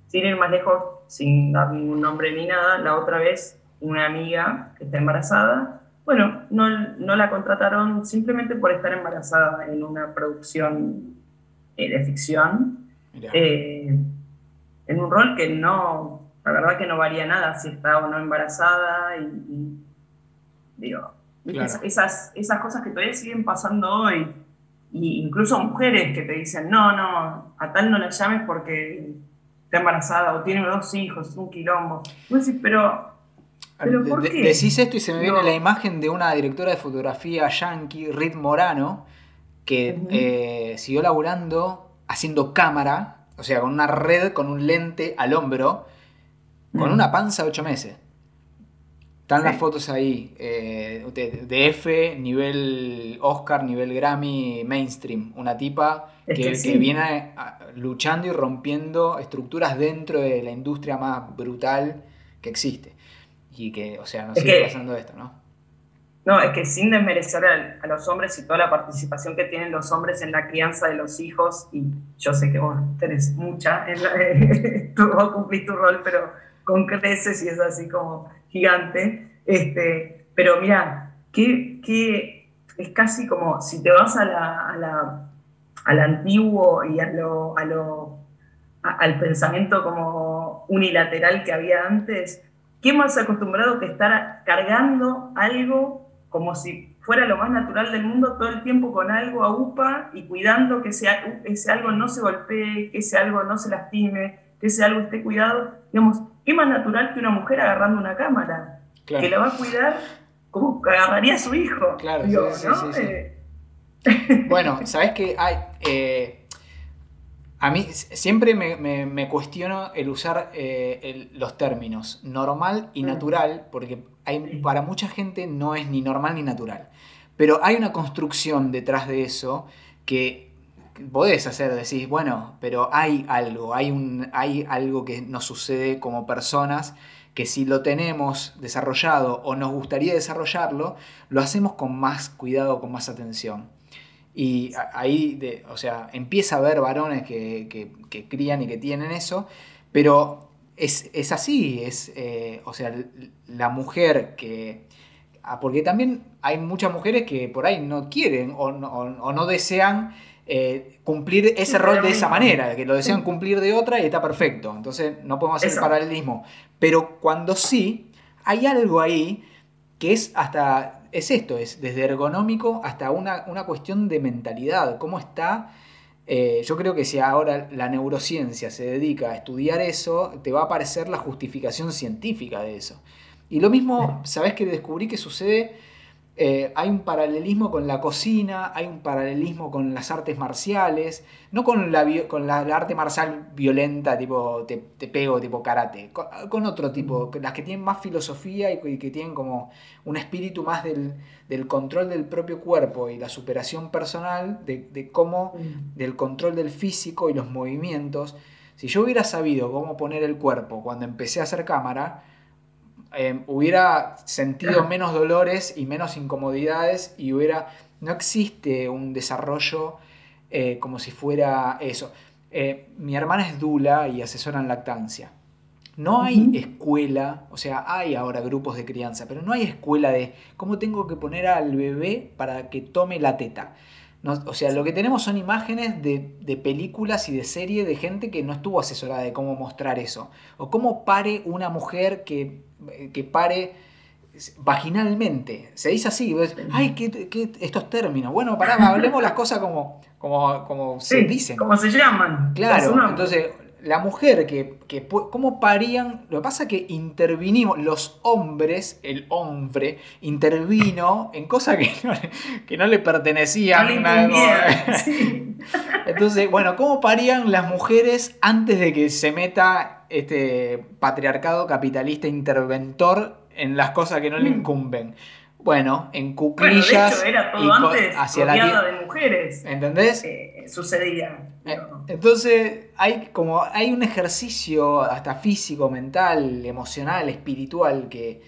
sin ir más lejos, sin dar ningún nombre ni nada, la otra vez una amiga que está embarazada, bueno, no, no la contrataron simplemente por estar embarazada en una producción eh, de ficción, eh, en un rol que no, la verdad que no varía nada si está o no embarazada y, digo, esas, esas cosas que todavía siguen pasando hoy, y incluso mujeres que te dicen, no, no, a tal no la llames porque embarazada o tiene dos hijos, un quilombo. pero, pero ¿por qué? Decís esto y se me viene la imagen de una directora de fotografía yankee, Rit Morano, que eh, siguió laburando haciendo cámara, o sea, con una red, con un lente al hombro, con una panza de ocho meses. Están las fotos ahí, eh, de, F, nivel Oscar, nivel Grammy, mainstream. Una tipa que, viene luchando y rompiendo estructuras dentro de la industria más brutal que existe. y que, o sea, nos sigue pasando esto, ¿no? No, es que sin desmerecer a, los hombres y toda la participación que tienen los hombres en la crianza de los hijos, y yo sé que vos tenés mucha, en tú, vos cumplís tu rol, pero con creces y es así como gigante. Este, pero mira, que, que es casi como si te vas al antiguo y a lo, a lo, al pensamiento como unilateral que había antes, ¿qué más acostumbrado que estar cargando algo como si fuera lo más natural del mundo todo el tiempo con algo a UPA y cuidando que ese, ese algo no se golpee, que ese algo no se lastime, que ese algo esté cuidado. Digamos, ¿qué más natural que una mujer agarrando una cámara? Que la va a cuidar como agarraría a su hijo. Claro, sí, sí, eh, Bueno, ¿sabes qué? Hay, eh, a mí siempre me, cuestiono el usar eh, los términos normal y natural, porque para mucha gente no es ni normal ni natural. Pero hay una construcción detrás de eso que podés hacer, decís, bueno, pero hay algo, hay, un, hay algo que nos sucede como personas que si lo tenemos desarrollado o nos gustaría desarrollarlo, lo hacemos con más cuidado, con más atención. Y ahí, o sea, empieza a haber varones que, crían y que tienen eso, pero es, así, es, eh, o sea, la mujer que... Ah, porque también hay muchas mujeres que por ahí no quieren o no, desean eh, cumplir ese rol de esa manera, que lo desean cumplir de otra y está perfecto. Entonces no podemos hacer paralelismo. Pero cuando sí, hay algo ahí que es hasta, es esto, es desde ergonómico hasta una, una cuestión de mentalidad, cómo está eh, yo creo que si ahora la neurociencia se dedica a estudiar eso, te va a aparecer la justificación científica de eso. Y lo mismo, ¿sabes que descubrí que sucede eh, hay un paralelismo con la cocina, hay un paralelismo con las artes marciales, no con la, con la, arte marcial violenta, tipo te, pego, tipo karate, con, otro tipo, las que tienen más filosofía y, que tienen como un espíritu más del, control del propio cuerpo y la superación personal, de, de cómo, del control del físico y los movimientos. Si yo hubiera sabido cómo poner el cuerpo cuando empecé a hacer cámara, Em, hubiera sentido menos dolores y menos incomodidades y hubiera... No existe un desarrollo eh, como si fuera eso. Eh, mi hermana es dula y asesora en lactancia. No hay escuela, o sea, hay ahora grupos de crianza, pero no hay escuela de cómo tengo que poner al bebé para que tome la teta o sea, lo que tenemos son imágenes de, películas y de series de gente que no estuvo asesorada de cómo mostrar eso. O cómo pare una mujer que, pare vaginalmente. Se dice así, ay, ¿qué, estos términos. Bueno, pará, hablemos las cosas como, como, como se dicen. Como se llaman. Claro, entonces la mujer que, que, ¿Cómo parían? Lo que pasa es que intervinimos, los hombres, el hombre, intervino en cosas que no, que no le pertenecían. Entonces, bueno, ¿cómo parían las mujeres antes de que se meta este patriarcado capitalista interventor en las cosas que no le mm. incumben? Bueno, en cuclillas. Bueno, era todo antes hacia la de mujeres. ¿Entendés? Eh, sucedía. Eh, entonces, hay como hay un ejercicio hasta físico, mental, emocional, espiritual que,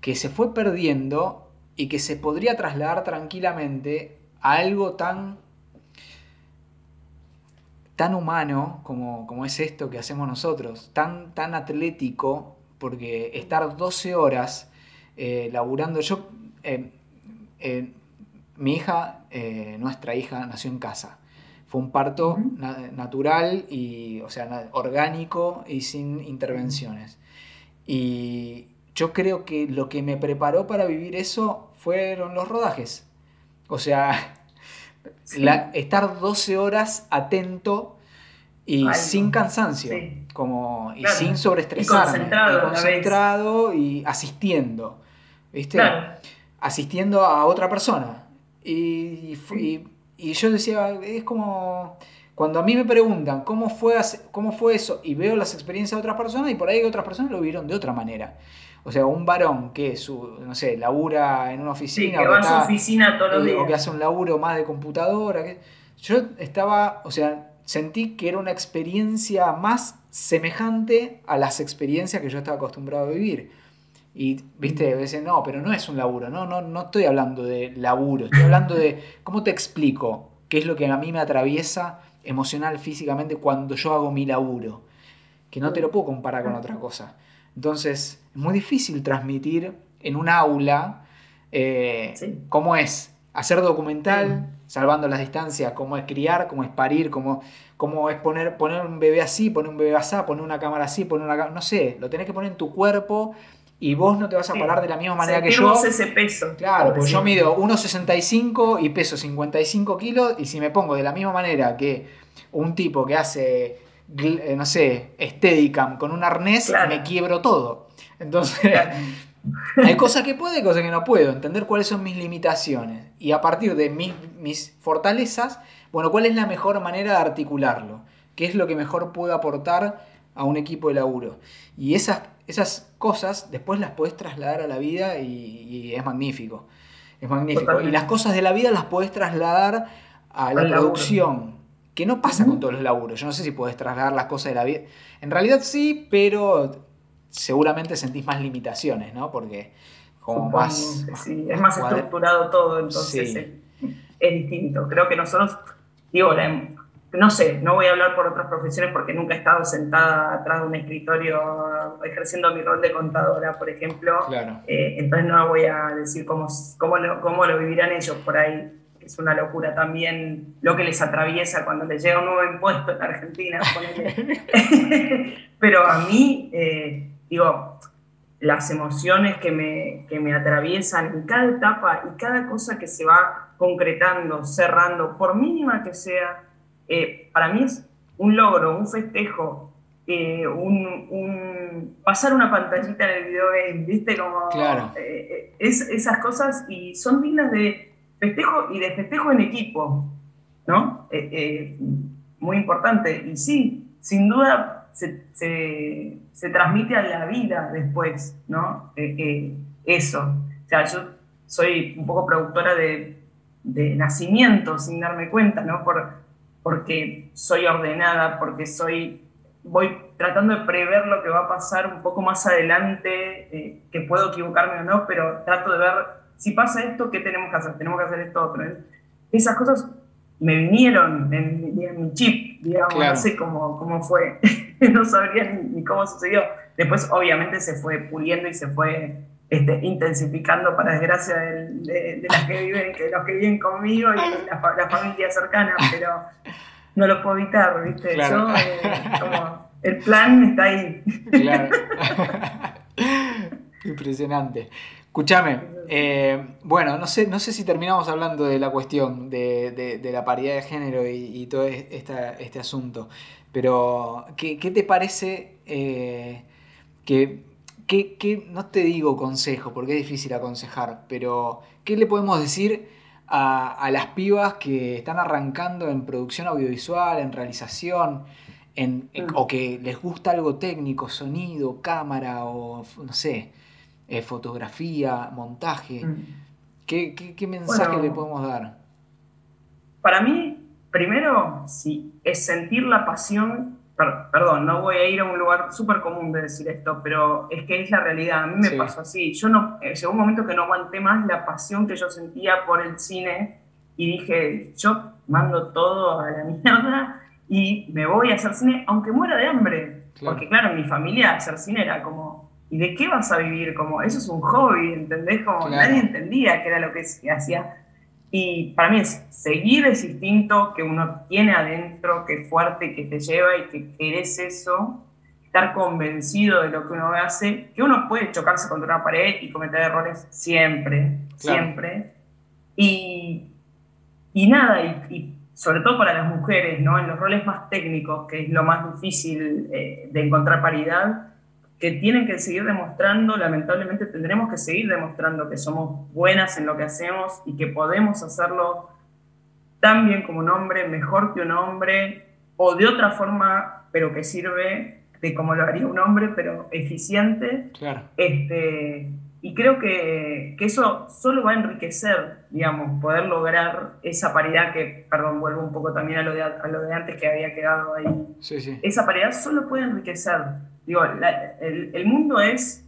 que se fue perdiendo y que se podría trasladar tranquilamente a algo tan tan humano como, como, es esto que hacemos nosotros, tan, tan atlético, porque estar 12 horas eh, laburando, yo eh, eh, mi hija, nuestra hija, nació en casa. Fue un parto natural y, o sea, orgánico y sin intervenciones. Y yo creo que lo que me preparó para vivir eso fueron los rodajes. O sea, estar 12 horas atento y sin cansancio, como, y sin sobreestresarme. Y concentrado, y, asistiendo. ¿Viste? asistiendo a otra persona. Y, y, yo decía, es como cuando a mí me preguntan cómo fue, cómo fue eso y veo las experiencias de otras personas y por ahí otras personas lo vieron de otra manera. O sea, un varón que, su, no sé, labura en una oficina. que va a su oficina todos los días. O que hace un laburo más de computadora. Que, yo estaba, o sea, sentí que era una experiencia más semejante a las experiencias que yo estaba acostumbrado a vivir. Y, viste, a veces, no, pero no es un laburo, no, no, no estoy hablando de laburo, estoy hablando de, ¿cómo te explico? ¿Qué es lo que a mí me atraviesa emocional, físicamente cuando yo hago mi laburo? Que no te lo puedo comparar con otra cosa. Entonces, es muy difícil transmitir en un aula eh, cómo es hacer documental, salvando las distancias, cómo es criar, cómo es parir, cómo, cómo es poner, poner un bebé así, poner un bebé así, poner una cámara así, poner una no sé, lo tenés que poner en tu cuerpo y vos no te vas a parar de la misma manera que yo. ese peso. Claro, porque yo mido 1,65 y peso 55 kilos y si me pongo de la misma manera que un tipo que hace, no sé, Steadicam con un arnés, me quiebro todo. Entonces, hay cosas que puedo y cosas que no puedo. Entender cuáles son mis limitaciones y a partir de mis, mis fortalezas, bueno, cuál es la mejor manera de articularlo. ¿Qué es lo que mejor puedo aportar a un equipo de laburo? Y esas esas cosas después las puedes trasladar a la vida y, es magnífico. Es magnífico. Y las cosas de la vida las puedes trasladar a la producción, que no pasa con todos los laburos. Yo no sé si puedes trasladar las cosas de la vida. En realidad sí, pero seguramente sentís más limitaciones, ¿no? Porque como más, es más estructurado todo, entonces es, es, distinto. Creo que nosotros, digo, la, no sé, no voy a hablar por otras profesiones porque nunca he estado sentada atrás de un escritorio ejerciendo mi rol de contadora, por ejemplo. Eh, entonces no voy a decir cómo, cómo, lo, cómo lo vivirán ellos por ahí. Es una locura también lo que les atraviesa cuando les llega un nuevo impuesto en Argentina. Pero a mí, eh, digo, las emociones que me, que me atraviesan en cada etapa y cada cosa que se va concretando, cerrando, por mínima que sea, eh, para mí es un logro, un festejo, eh, un, pasar una pantallita en el video game, ¿viste? Como, eh, es, esas cosas y son dignas de festejo y de festejo en equipo, ¿no? muy importante. Y sí, sin duda se, se, transmite a la vida después, ¿no? eso. O sea, yo soy un poco productora de, de nacimiento sin darme cuenta, ¿no? Por, porque soy ordenada, porque soy, voy tratando de prever lo que va a pasar un poco más adelante, eh, que puedo equivocarme o no, pero trato de ver si pasa esto, ¿qué tenemos que hacer? Tenemos que hacer esto otro. Esas cosas me vinieron en, mi chip, digamos, no sé cómo, cómo fue, no sabría ni, cómo sucedió. Después, obviamente, se fue puliendo y se fue este, intensificando para desgracia de, las que viven, que los que viven conmigo y las la familias cercanas, pero no lo puedo evitar, ¿viste? Yo, eh, como, el plan está ahí. Claro. Impresionante. Escúchame, eh, bueno, no sé, no sé si terminamos hablando de la cuestión de, la paridad de género y, todo este asunto, pero ¿qué, te parece eh, que ¿qué, no te digo consejo, porque es difícil aconsejar, pero ¿qué le podemos decir a, las pibas que están arrancando en producción audiovisual, en realización, en, mm. o que les gusta algo técnico, sonido, cámara o, no sé, eh, fotografía, montaje? Mm. ¿Qué, mensaje le podemos dar? Para mí, primero, sí, es sentir la pasión perdón, no voy a ir a un lugar súper común de decir esto, pero es que es la realidad. A mí me pasó así. Yo no, eh, llegó un momento que no aguanté más la pasión que yo sentía por el cine y dije, yo mando todo a la mierda y me voy a hacer cine, aunque muera de hambre. Porque claro, en mi familia hacer cine era como, ¿y de qué vas a vivir? Como, eso es un hobby, ¿entendés? Como nadie entendía qué era lo que hacía. Y para mí es seguir ese instinto que uno tiene adentro, que es fuerte, que te lleva y que querés eso, estar convencido de lo que uno hace, que uno puede chocarse contra una pared y cometer errores siempre, siempre. Y, y nada, y, sobre todo para las mujeres, ¿no? en los roles más técnicos, que es lo más difícil eh, de encontrar paridad, que tienen que seguir demostrando, lamentablemente tendremos que seguir demostrando que somos buenas en lo que hacemos y que podemos hacerlo tan bien como un hombre, mejor que un hombre, o de otra forma, pero que sirve de como lo haría un hombre, pero eficiente. Claro. Este, y creo que, que, eso solo va a enriquecer, digamos, poder lograr esa paridad que, perdón, vuelvo un poco también a lo de, a lo de antes que había quedado ahí. Sí, sí. Esa paridad solo puede enriquecer Digo, el, mundo es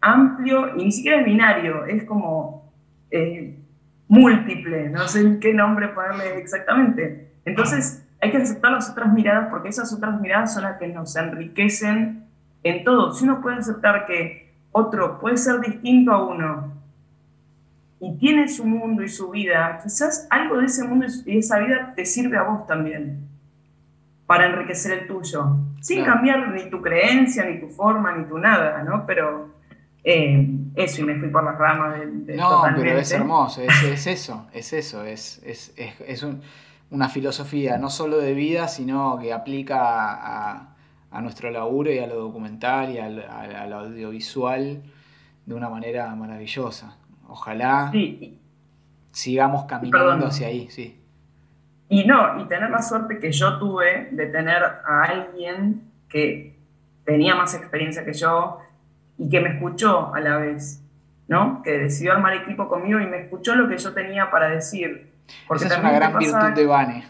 amplio y ni siquiera es binario, es como eh, múltiple, no sé qué nombre ponerle exactamente. Entonces hay que aceptar las otras miradas porque esas otras miradas son las que nos enriquecen en todo. Si uno puede aceptar que otro puede ser distinto a uno y tiene su mundo y su vida, quizás algo de ese mundo y esa vida te sirve a vos también para enriquecer el tuyo, sin cambiar ni tu creencia, ni tu forma, ni tu nada, ¿no? Pero eh, eso, y me fui por las ramas de, No, pero es hermoso, es, es, eso, es eso, es, es, es un, una filosofía no solo de vida, sino que aplica a, a nuestro laburo y a lo documental y al, al, audiovisual de una manera maravillosa. Ojalá sigamos caminando hacia ahí, sí. Y no, y tener la suerte que yo tuve de tener a alguien que tenía más experiencia que yo y que me escuchó a la vez, ¿no? Que decidió armar equipo conmigo y me escuchó lo que yo tenía para decir. Porque esa es una gran virtud de Vane.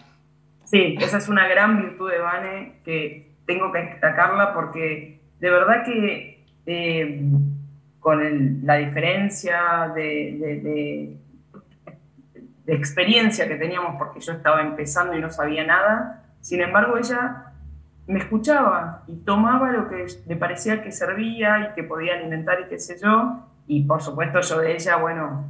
Sí, esa es una gran virtud de Vane que tengo que destacarla porque de verdad que eh, con la diferencia de, de experiencia que teníamos porque yo estaba empezando y no sabía nada. Sin embargo, ella me escuchaba y tomaba lo que le parecía que servía y que podía alimentar y qué sé yo. Y por supuesto yo de ella, bueno,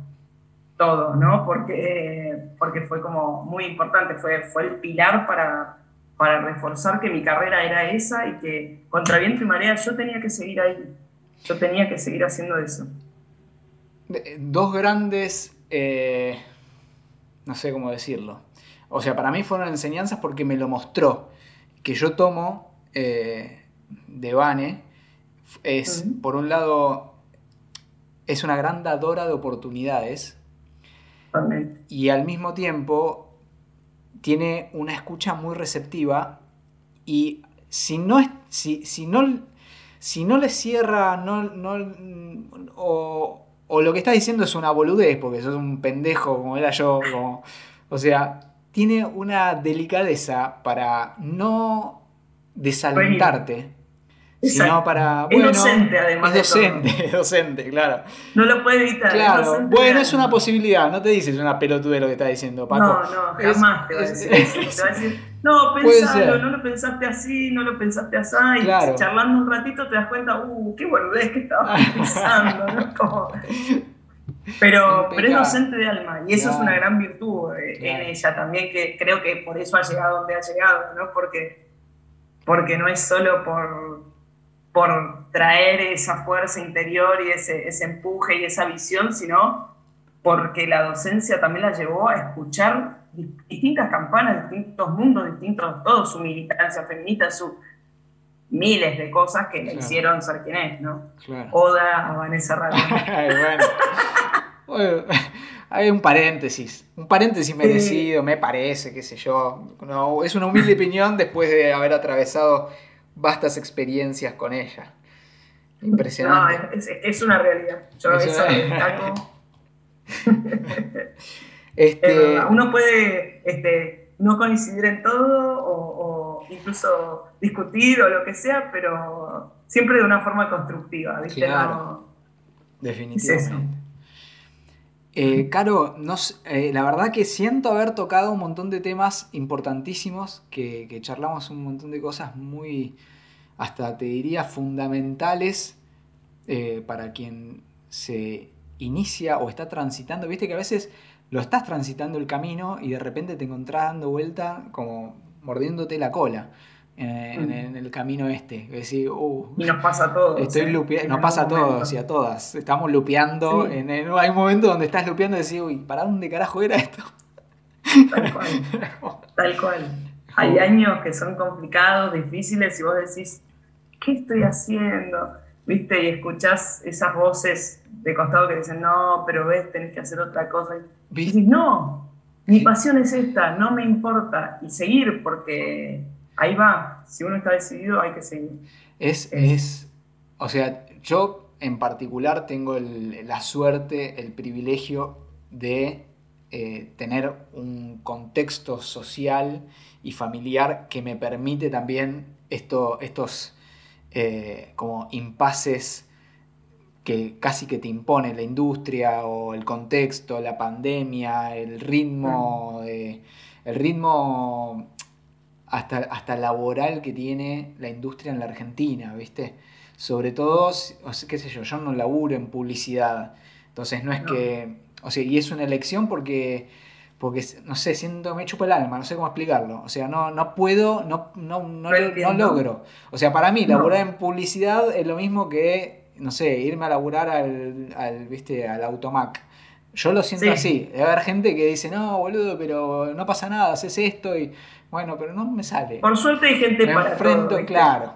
todo, ¿no? Porque, porque fue como muy importante, fue, fue el pilar para, para reforzar que mi carrera era esa y que contra viento y marea yo tenía que seguir ahí. Yo tenía que seguir haciendo eso. Dos grandes... Eh no sé cómo decirlo. O sea, para mí fueron enseñanzas porque me lo mostró. Que yo tomo eh, de Vane es, por un lado, es una gran dadora de oportunidades. Y al mismo tiempo tiene una escucha muy receptiva y si no, si, si no, si no le cierra no, no, o, o lo que estás diciendo es una boludez, porque sos un pendejo como era yo, o sea, tiene una delicadeza para no desalentarte. Sino para. Bueno, es docente, además. Es docente, docente, claro. No lo puede evitar. Claro, bueno, es una posibilidad. No te dices una pelotude lo que estás diciendo, Paco. No, no, jamás te va a decir eso. Te va a decir, no, pensalo, no lo pensaste así, no lo pensaste así. Y charlando un ratito te das cuenta, uh, qué boludez que estabas pensando, ¿no? Como... Pero, pero es docente de alma y eso es una gran virtud eh, en ella también, que creo que por eso ha llegado donde ha llegado, ¿no? Porque, porque no es solo por por traer esa fuerza interior y ese, ese empuje y esa visión, sino porque la docencia también la llevó a escuchar distintas campanas, distintos mundos, distintos, todo su militancia feminista, sus miles de cosas que le hicieron ser quien es, ¿no? Oda a Vanessa bueno. bueno, hay un paréntesis, un paréntesis merecido, me parece, qué sé yo. No, es una humilde opinión después de haber atravesado vastas experiencias con ella. Impresionante. No, es, una realidad. Yo eso este... Uno puede este, no coincidir en todo o, incluso discutir o lo que sea, pero siempre de una forma constructiva, ¿viste? Claro. Definitivamente. Eh, Caro, eh, la verdad que siento haber tocado un montón de temas importantísimos, que, charlamos un montón de cosas muy, hasta te diría, fundamentales eh, para quien se inicia o está transitando. Viste que a veces lo estás transitando el camino y de repente te encontrás dando vuelta como mordiéndote la cola. Mm. en, el camino este. Uh, y nos pasa a todos. Estoy ¿eh? nos pasa a todos y a todas. Estamos lupeando. En, hay un momento donde estás lupeando y decís, uy, ¿para dónde carajo era esto? Tal cual. Tal cual. Hay años que son complicados, difíciles, y vos decís, ¿qué estoy haciendo? ¿Viste? Y escuchás esas voces de costado que dicen, no, pero ves, tenés que hacer otra cosa. Y dices, no, mi pasión es esta, no me importa. Y seguir, porque ahí va, si uno está decidido hay que seguir. Es, es, o sea, yo en particular tengo la suerte, el privilegio de eh, tener un contexto social y familiar que me permite también esto, estos eh, como impases que casi que te impone la industria o el contexto, la pandemia, el ritmo, Mm. eh, el ritmo hasta, hasta laboral que tiene la industria en la Argentina, ¿viste? Sobre todo, si- o sea, qué sé yo, yo no laburo en publicidad, entonces no es No. que, o sea, y es una elección porque, porque no sé, siento, me chupa el alma, no sé cómo explicarlo, o sea, no, no puedo, no, no, no, No logro, o sea, para mí laburar en publicidad es lo mismo que, no sé, irme a laburar al, al, ¿viste? al Automac. Yo lo siento Sí. así. Debe haber gente que dice, no, boludo, pero no pasa nada, haces esto y bueno, pero no me sale. Por suerte hay gente me para enfrento, todo, claro.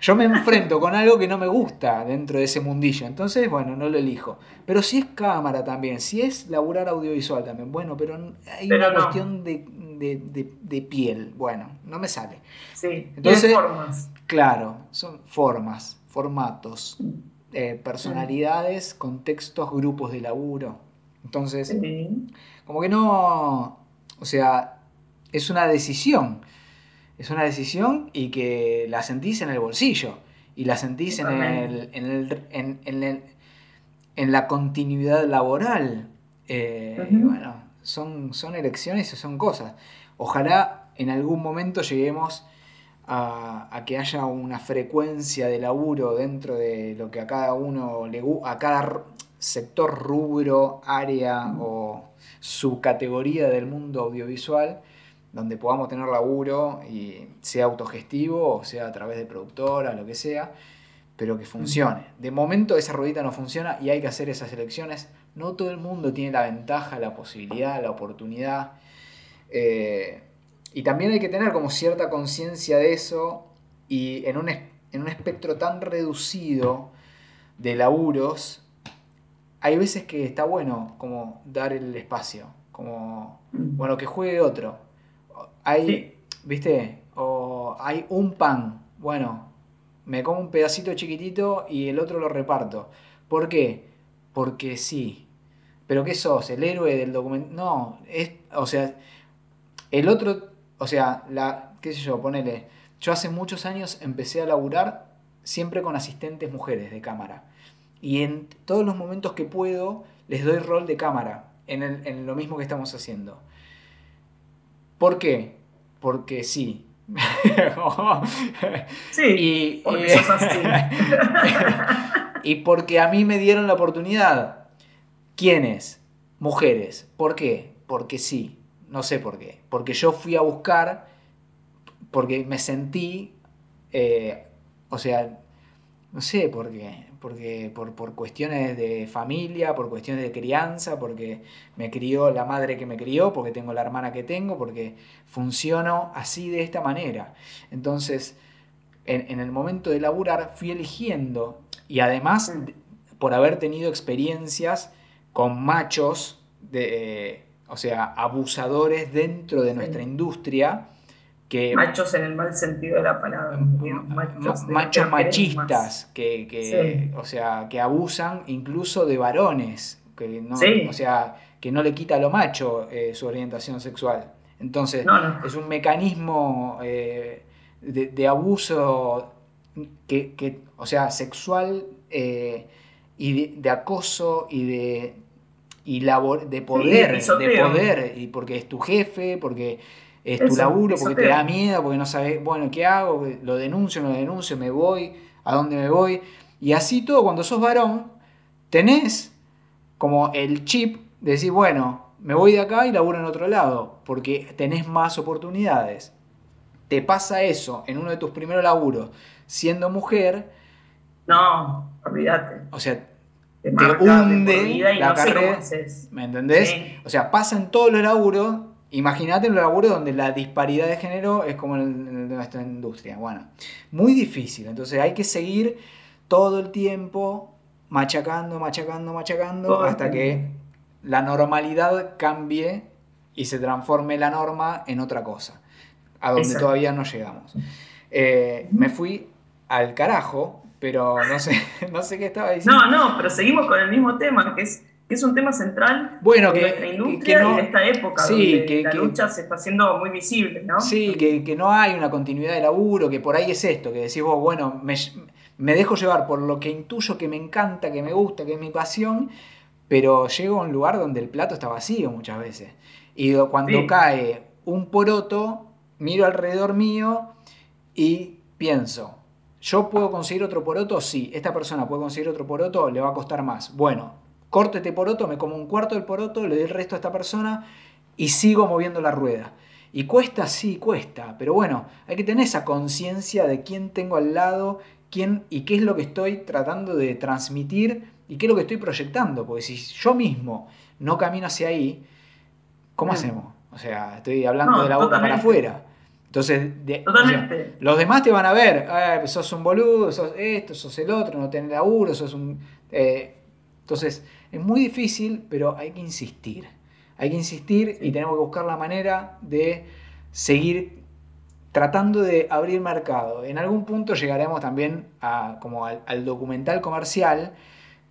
Yo me enfrento con algo que no me gusta dentro de ese mundillo. Entonces, bueno, no lo elijo. Pero si es cámara también, si es laburar audiovisual también, bueno, pero hay Pero una no. cuestión de, de- de- de piel. Bueno, no me sale. Sí, Entonces- formas. Claro, son formas, formatos, eh, personalidades, contextos, grupos de laburo. Entonces, como que no, o sea, es una decisión. Es una decisión y que la sentís en el bolsillo. Y la sentís en, el, en, el- en- en el- en la continuidad laboral. Eh, y bueno, son, son elecciones y son cosas. Ojalá en algún momento lleguemos a, a que haya una frecuencia de laburo dentro de lo que a cada uno le a cada sector, rubro, área o subcategoría del mundo audiovisual, donde podamos tener laburo y sea autogestivo o sea a través de productora, lo que sea, pero que funcione. De momento esa ruedita no funciona y hay que hacer esas elecciones. No todo el mundo tiene la ventaja, la posibilidad, la oportunidad. Eh, y también hay que tener como cierta conciencia de eso y en un, en un espectro tan reducido de laburos, hay veces que está bueno como dar el espacio, como, bueno, que juegue otro. Hay, Sí. ¿viste? O hay un pan, bueno, me como un pedacito chiquitito y el otro lo reparto. ¿Por qué? Porque sí. ¿Pero qué sos? ¿El héroe del documento? No, es, o sea, el otro, o sea, la, qué sé yo, ponele, yo hace muchos años empecé a laburar siempre con asistentes mujeres de cámara. Y en todos los momentos que puedo les doy rol de cámara en, el- en lo mismo que estamos haciendo. ¿Por qué? Porque sí. Sí, y, porque sos así. y porque a mí me dieron la oportunidad. ¿Quiénes? Mujeres. ¿Por qué? Porque sí. No sé por qué. Porque yo fui a buscar, porque me sentí, eh, o sea, no sé por qué. Porque por, por cuestiones de familia, por cuestiones de crianza, porque me crió la madre que me crió, porque tengo la hermana que tengo, porque funciono así de esta manera. Entonces, en, en el momento de laburar fui eligiendo y además Mm. por haber tenido experiencias con machos, de, o sea, abusadores dentro de nuestra industria, que Machos en el mal sentido de la palabra. digamos, ma- Machos, de- machistas que, que, Sí. o sea que abusan incluso de varones que no, Sí. o sea que no le quita a lo macho eh, su orientación sexual entonces No, no. es un mecanismo eh, de, de abuso que, que, o sea sexual eh, y de, de acoso y de y labor, de poder, de poder, y porque es tu jefe, porque es tu laburo, porque te da miedo, porque no sabes, bueno, ¿qué hago? Lo denuncio, no lo denuncio, me voy, ¿a dónde me voy? Y así todo, cuando sos varón, tenés como el chip de decir, bueno, me voy de acá y laburo en otro lado, porque tenés más oportunidades. Te pasa eso en uno de tus primeros laburos, siendo mujer, No, olvídate. o sea, Te, Te marca hunde la no carrera. ¿Me entendés? Sí. O sea, pasa en todos los laburos. Imagínate en los laburos donde la disparidad de género es como en, el- nuestra industria. Bueno, muy difícil. Entonces hay que seguir todo el tiempo machacando, machacando, machacando Todo hasta que la normalidad cambie y se transforme la norma en otra cosa. A donde Exacto. todavía no llegamos. Eh, me fui al carajo, pero no sé, no sé qué estaba diciendo. No, no, pero seguimos con el mismo tema, que es, que es un tema central Bueno, de que- nuestra industria que no- y de esta época, sí, donde que- la lucha se está haciendo muy visible, ¿no? Sí, que, que no hay una continuidad de laburo, que por ahí es esto, que decís vos, bueno, me, me dejo llevar por lo que intuyo que me encanta, que me gusta, que es mi pasión, pero llego a un lugar donde el plato está vacío muchas veces. Y cuando cae un poroto, miro alrededor mío y pienso, ¿yo puedo conseguir otro poroto? Sí, esta persona puede conseguir otro poroto, le va a costar más. Bueno, corto este poroto, me como un cuarto del poroto, le doy el resto a esta persona y sigo moviendo la rueda. Y cuesta, sí, cuesta, pero bueno, hay que tener esa conciencia de quién tengo al lado, quién y qué es lo que estoy tratando de transmitir y qué es lo que estoy proyectando, porque si yo mismo no camino hacia ahí, ¿cómo hacemos? O sea, estoy hablando de la boca para afuera. Entonces, los demás te van a ver, ah, sos un boludo, sos esto, sos el otro, no tenés laburo, sos un... Eh, entonces, es muy difícil, pero hay que insistir. Hay que insistir y tenemos que buscar la manera de seguir tratando de abrir mercado. En algún punto llegaremos también a, como al, documental comercial,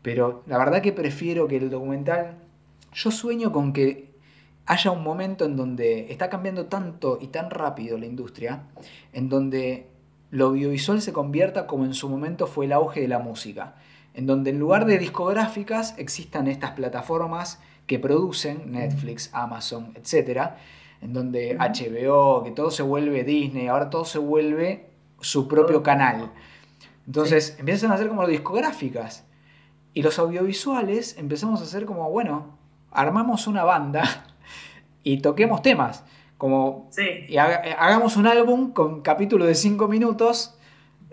pero la verdad que prefiero que el documental... Yo sueño con que haya un momento en donde está cambiando tanto y tan rápido la industria, en donde lo audiovisual se convierta como en su momento fue el auge de la música, en donde en lugar de discográficas existan estas plataformas que producen Netflix, Amazon, etc. En donde HBO, que todo se vuelve Disney, ahora todo se vuelve su propio canal. Entonces empiezan a hacer como discográficas. Y los audiovisuales empezamos a hacer como, bueno, armamos una banda y toquemos temas. Como, y hagamos un álbum con capítulo de 5 minutos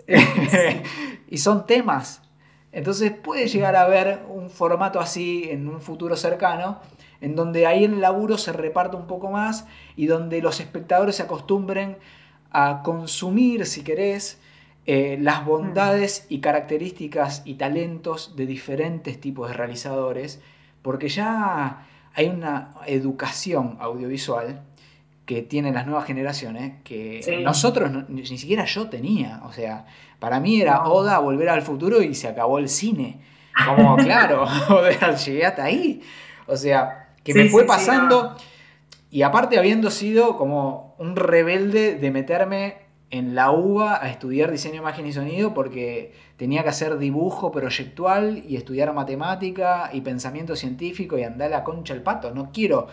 y son temas. Entonces puede llegar a haber un formato así en un futuro cercano, en donde ahí el laburo se reparte un poco más y donde los espectadores se acostumbren a consumir, si querés, eh, las bondades y características y talentos de diferentes tipos de realizadores, porque ya hay una educación audiovisual que tienen las nuevas generaciones que nosotros ni siquiera yo tenía. O sea, para mí era Oda volver al futuro y se acabó el cine. Como, claro, llegué hasta ahí. O sea, que me fue pasando. y aparte habiendo sido como un rebelde de meterme en la UBA a estudiar diseño, imagen y sonido porque tenía que hacer dibujo proyectual y estudiar matemática y pensamiento científico y andar a la concha el pato. No quiero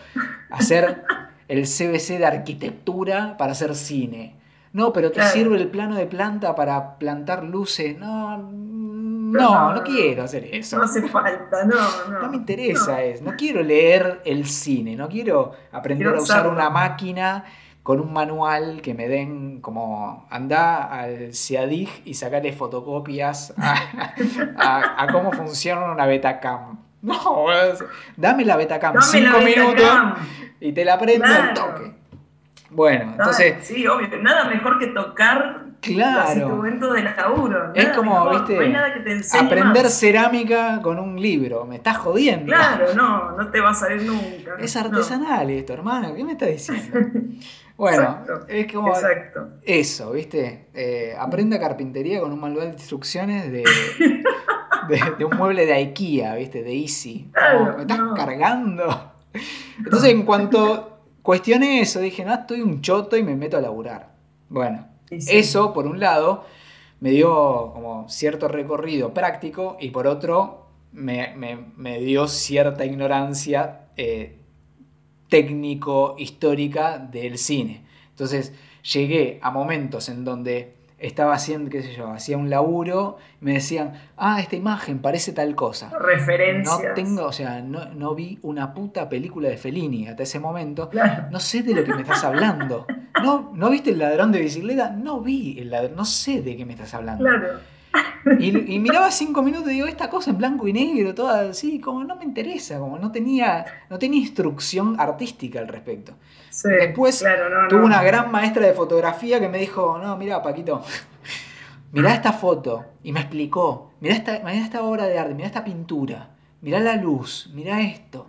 hacer el CBC de arquitectura para hacer cine. No, pero te sirve el plano de planta para plantar luces. No, no, no, quiero hacer eso. No hace falta, no, no. No me interesa eso. No quiero leer el cine, no quiero aprender a usar una máquina con un manual que me den como anda al CIADIG y sacarle fotocopias a, cómo funciona una Betacam. No, dame la Betacam, cinco minutos y te la prendo al toque. Bueno, entonces. Sí, obvio, nada mejor que tocar claro. los instrumentos de laburo. Es como, viste, aprender cerámica con un libro. Me estás jodiendo. Claro, no, no te va a salir nunca. Es artesanal esto, hermano. ¿Qué me estás diciendo? Bueno, es como eso, ¿viste? Eh, aprenda carpintería con un manual de instrucciones de, de, un mueble de IKEA, ¿viste? De Easy. me estás cargando. Entonces, en cuanto cuestioné eso, dije, no, estoy un choto y me meto a laburar. Bueno, eso, por un lado, me dio como cierto recorrido práctico y por otro, me, dio cierta ignorancia eh, técnico, histórica del cine. Entonces, llegué a momentos en donde estaba haciendo, qué sé yo, hacía un laburo, y me decían, ah, esta imagen parece tal cosa. Referencias. No tengo, o sea, no, vi una puta película de Fellini hasta ese momento. No sé de lo que me estás hablando. ¿No, ¿No viste el ladrón de bicicleta? No vi el ladrón, no sé de qué me estás hablando. Claro. Y, miraba cinco minutos y digo, esta cosa en blanco y negro, toda así, como no me interesa, como no tenía, no tenía instrucción artística al respecto. Después tuve una gran maestra de fotografía que me dijo, no, mira, Paquito, mirá esta foto. Y me explicó, mirá esta, esta obra de arte, mirá esta pintura, mirá la luz, mirá esto.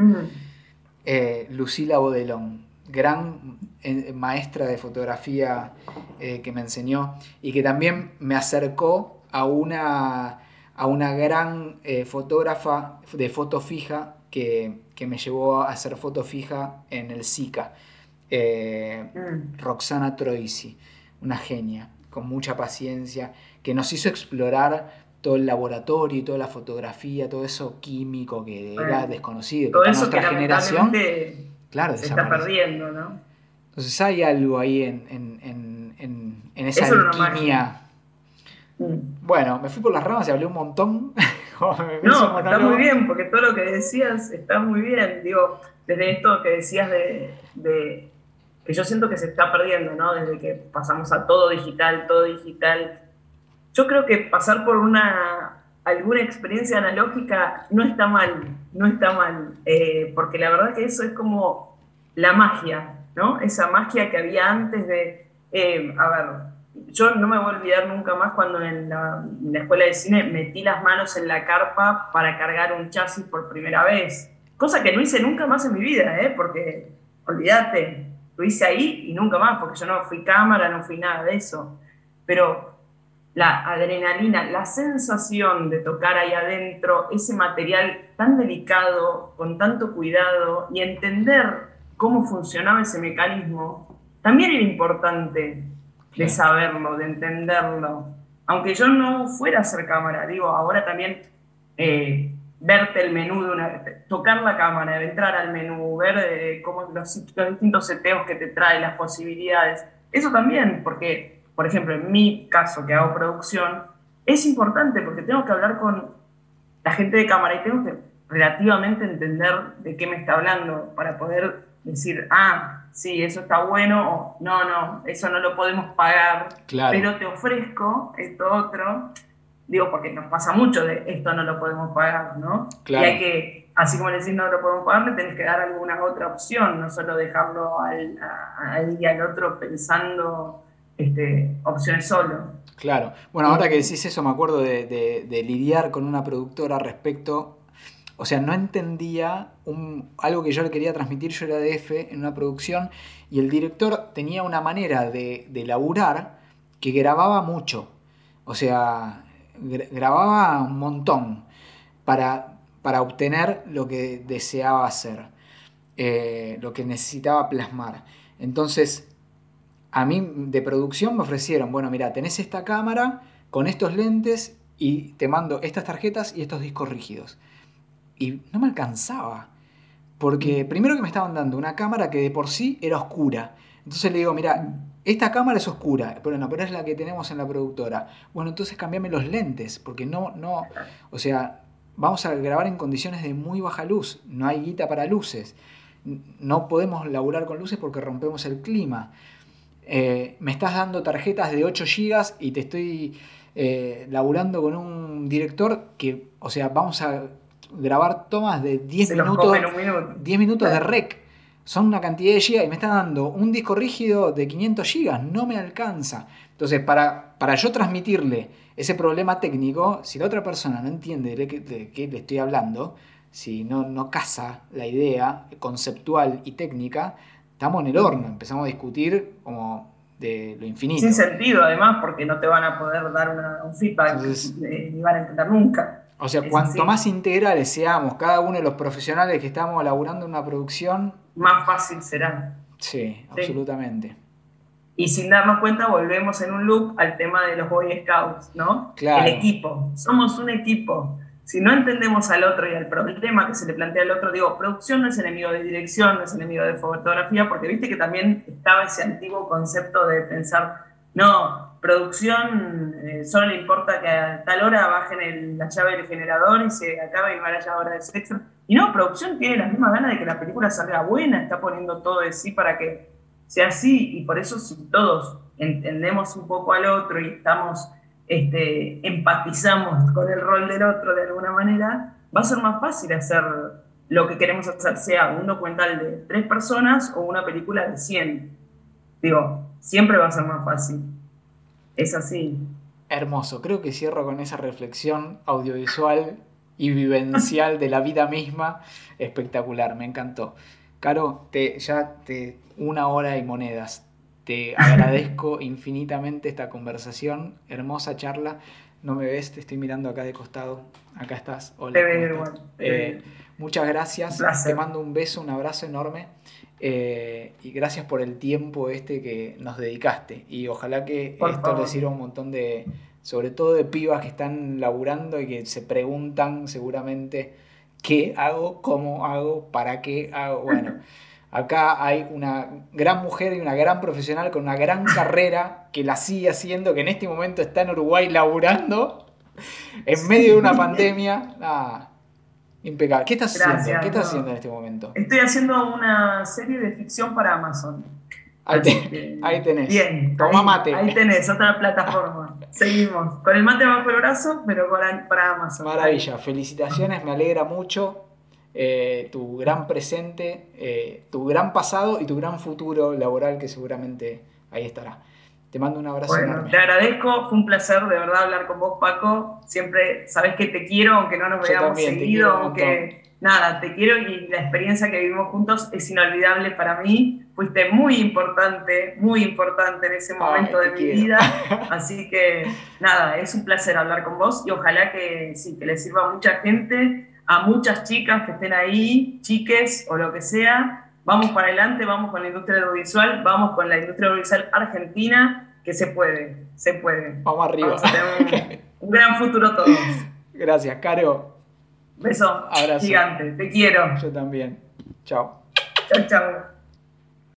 Eh, Lucila Bodelón, gran eh, maestra de fotografía eh, que me enseñó y que también me acercó a una, a una gran fotógrafa de foto fija que, que, me llevó a hacer foto fija en el SICA. Eh, mm. Roxana Troisi, una genia, con mucha paciencia, que nos hizo explorar todo el laboratorio y toda la fotografía, todo eso químico que era desconocido. Todo eso nuestra generación claro, se está perdiendo, ¿no? Entonces hay algo ahí en, en, en, en esa alquimia. Mm. Bueno, me fui por las ramas y hablé un montón. no, está muy bien, porque todo lo que decías está muy bien. Digo, desde esto que decías de, de que yo siento que se está perdiendo, ¿no? Desde que pasamos a todo digital, todo digital, yo creo que pasar por una alguna experiencia analógica no está mal, no está mal, eh, porque la verdad que eso es como la magia, ¿no? Esa magia que había antes de, eh, a ver, yo no me voy a olvidar nunca más cuando en la, escuela de cine metí las manos en la carpa para cargar un chasis por primera vez, cosa que no hice nunca más en mi vida, ¿eh? Porque, olvídate, lo hice ahí y nunca más, porque yo no fui cámara, no fui nada de eso, pero la adrenalina, la sensación de tocar ahí adentro ese material tan delicado, con tanto cuidado y entender cómo funcionaba ese mecanismo, también era importante de saberlo, de entenderlo. Aunque yo no fuera a hacer cámara, digo, ahora también eh, verte el menú, de una, tocar la cámara, entrar al menú, ver eh, cómo los, los distintos seteos que te trae, las posibilidades, eso también, porque por ejemplo, en mi caso que hago producción, es importante porque tengo que hablar con la gente de cámara y tengo que relativamente entender de qué me está hablando para poder decir, ah, sí, eso está bueno, o no, no, eso no lo podemos pagar, pero te ofrezco esto otro. Digo, porque nos pasa mucho de esto no lo podemos pagar, ¿no? Y hay que, así como decís no lo podemos pagar, le tenés que dar alguna otra opción, no solo dejarlo al, y al otro pensando este, opciones solo. Claro. Bueno, ahora que decís eso, me acuerdo de, lidiar con una productora respecto. O sea, no entendía algo que yo le quería transmitir, yo era de F en una producción, y el director tenía una manera de, de laburar que grababa mucho. O sea, grababa un montón para, para obtener lo que deseaba hacer, eh, lo que necesitaba plasmar. Entonces, a mí de producción me ofrecieron, bueno, mira, tenés esta cámara con estos lentes y te mando estas tarjetas y estos discos rígidos. Y no me alcanzaba. Porque mm. primero que me estaban dando una cámara que de por sí era oscura. Entonces le digo, mira, esta cámara es oscura, pero no, pero es la que tenemos en la productora. Bueno, entonces cambiame los lentes, porque no, no, o sea, vamos a grabar en condiciones de muy baja luz, no hay guita para luces. No podemos laburar con luces porque rompemos el clima. Eh, me estás dando tarjetas de 8 GB y te estoy eh, laburando con un director que, o sea, vamos a grabar tomas de 10 minutos, 10 minutos de rec. Son una cantidad de gigas y me está dando un disco rígido de 500 gigas, no me alcanza. Entonces, para, para yo transmitirle ese problema técnico, si la otra persona no entiende de qué, le estoy hablando, si no, no casa la idea conceptual y técnica, estamos en el horno, empezamos a discutir como de lo infinito. Sin sentido, además, porque no te van a poder dar un feedback ni van a entender nunca. O sea, cuanto más integrales seamos cada uno de los profesionales que estamos elaborando una producción, más fácil será. Sí, absolutamente. Y sin darnos cuenta, volvemos en un loop al tema de los Boy Scouts, ¿no? Claro. El equipo. Somos un equipo si no entendemos al otro y al problema que se le plantea al otro, digo, producción no es enemigo de dirección, no es enemigo de fotografía, porque viste que también estaba ese antiguo concepto de pensar, no, producción eh, solo le importa que a tal hora bajen la llave del generador y se acabe y va la hora de sexo. Y no, producción tiene las mismas ganas de que la película salga buena, está poniendo todo de sí para que sea así, y por eso si todos entendemos un poco al otro y estamos este, empatizamos con el rol del otro de alguna manera, va a ser más fácil hacer lo que queremos hacer, sea un documental de tres personas o una película de 100. Digo, siempre va a ser más fácil. Es así. Hermoso, creo que cierro con esa reflexión audiovisual y vivencial de la vida misma. Espectacular, me encantó. Caro, te, ya te una hora y monedas. Te agradezco infinitamente esta conversación, hermosa charla. No me ves, te estoy mirando acá de costado. Acá estás. Hola. Eh, muchas gracias. Te mando un beso, un abrazo enorme. Eh, y gracias por el tiempo este que nos dedicaste. Y ojalá que esto le sirva a un montón de, sobre todo de pibas que están laburando y que se preguntan seguramente qué hago, cómo hago, para qué hago. Bueno, acá hay una gran mujer y una gran profesional con una gran carrera que la sigue haciendo, que en este momento está en Uruguay laburando en medio de una pandemia. Ah, impecable. ¿Qué estás haciendo? ¿Qué estás haciendo en este momento? Estoy haciendo una serie de ficción para Amazon. Ahí, tenés. Bien. Toma mate. Ahí tenés, otra plataforma. Seguimos. Con el mate bajo el brazo, pero para, Amazon. Maravilla. Felicitaciones, me alegra mucho. Eh, tu gran presente, eh, tu gran pasado y tu gran futuro laboral que seguramente ahí estará. Te mando un abrazo bueno, Te agradezco, fue un placer de verdad hablar con vos, Paco. Siempre sabes que te quiero, aunque no nos veamos seguido, aunque nada, te quiero y la experiencia que vivimos juntos es inolvidable para mí. Fuiste muy importante, muy importante en ese momento de mi vida. Así que nada, es un placer hablar con vos y ojalá que sí, que le sirva a mucha gente, a muchas chicas que estén ahí, chiques o lo que sea. Vamos para adelante, vamos con la industria audiovisual, vamos con la industria audiovisual argentina, que se puede, se puede. Vamos arriba. un, un gran futuro todos. Gracias, Caro. Beso. Abrazo. Gigante. Te quiero. Yo también. Chao. Chao, chao.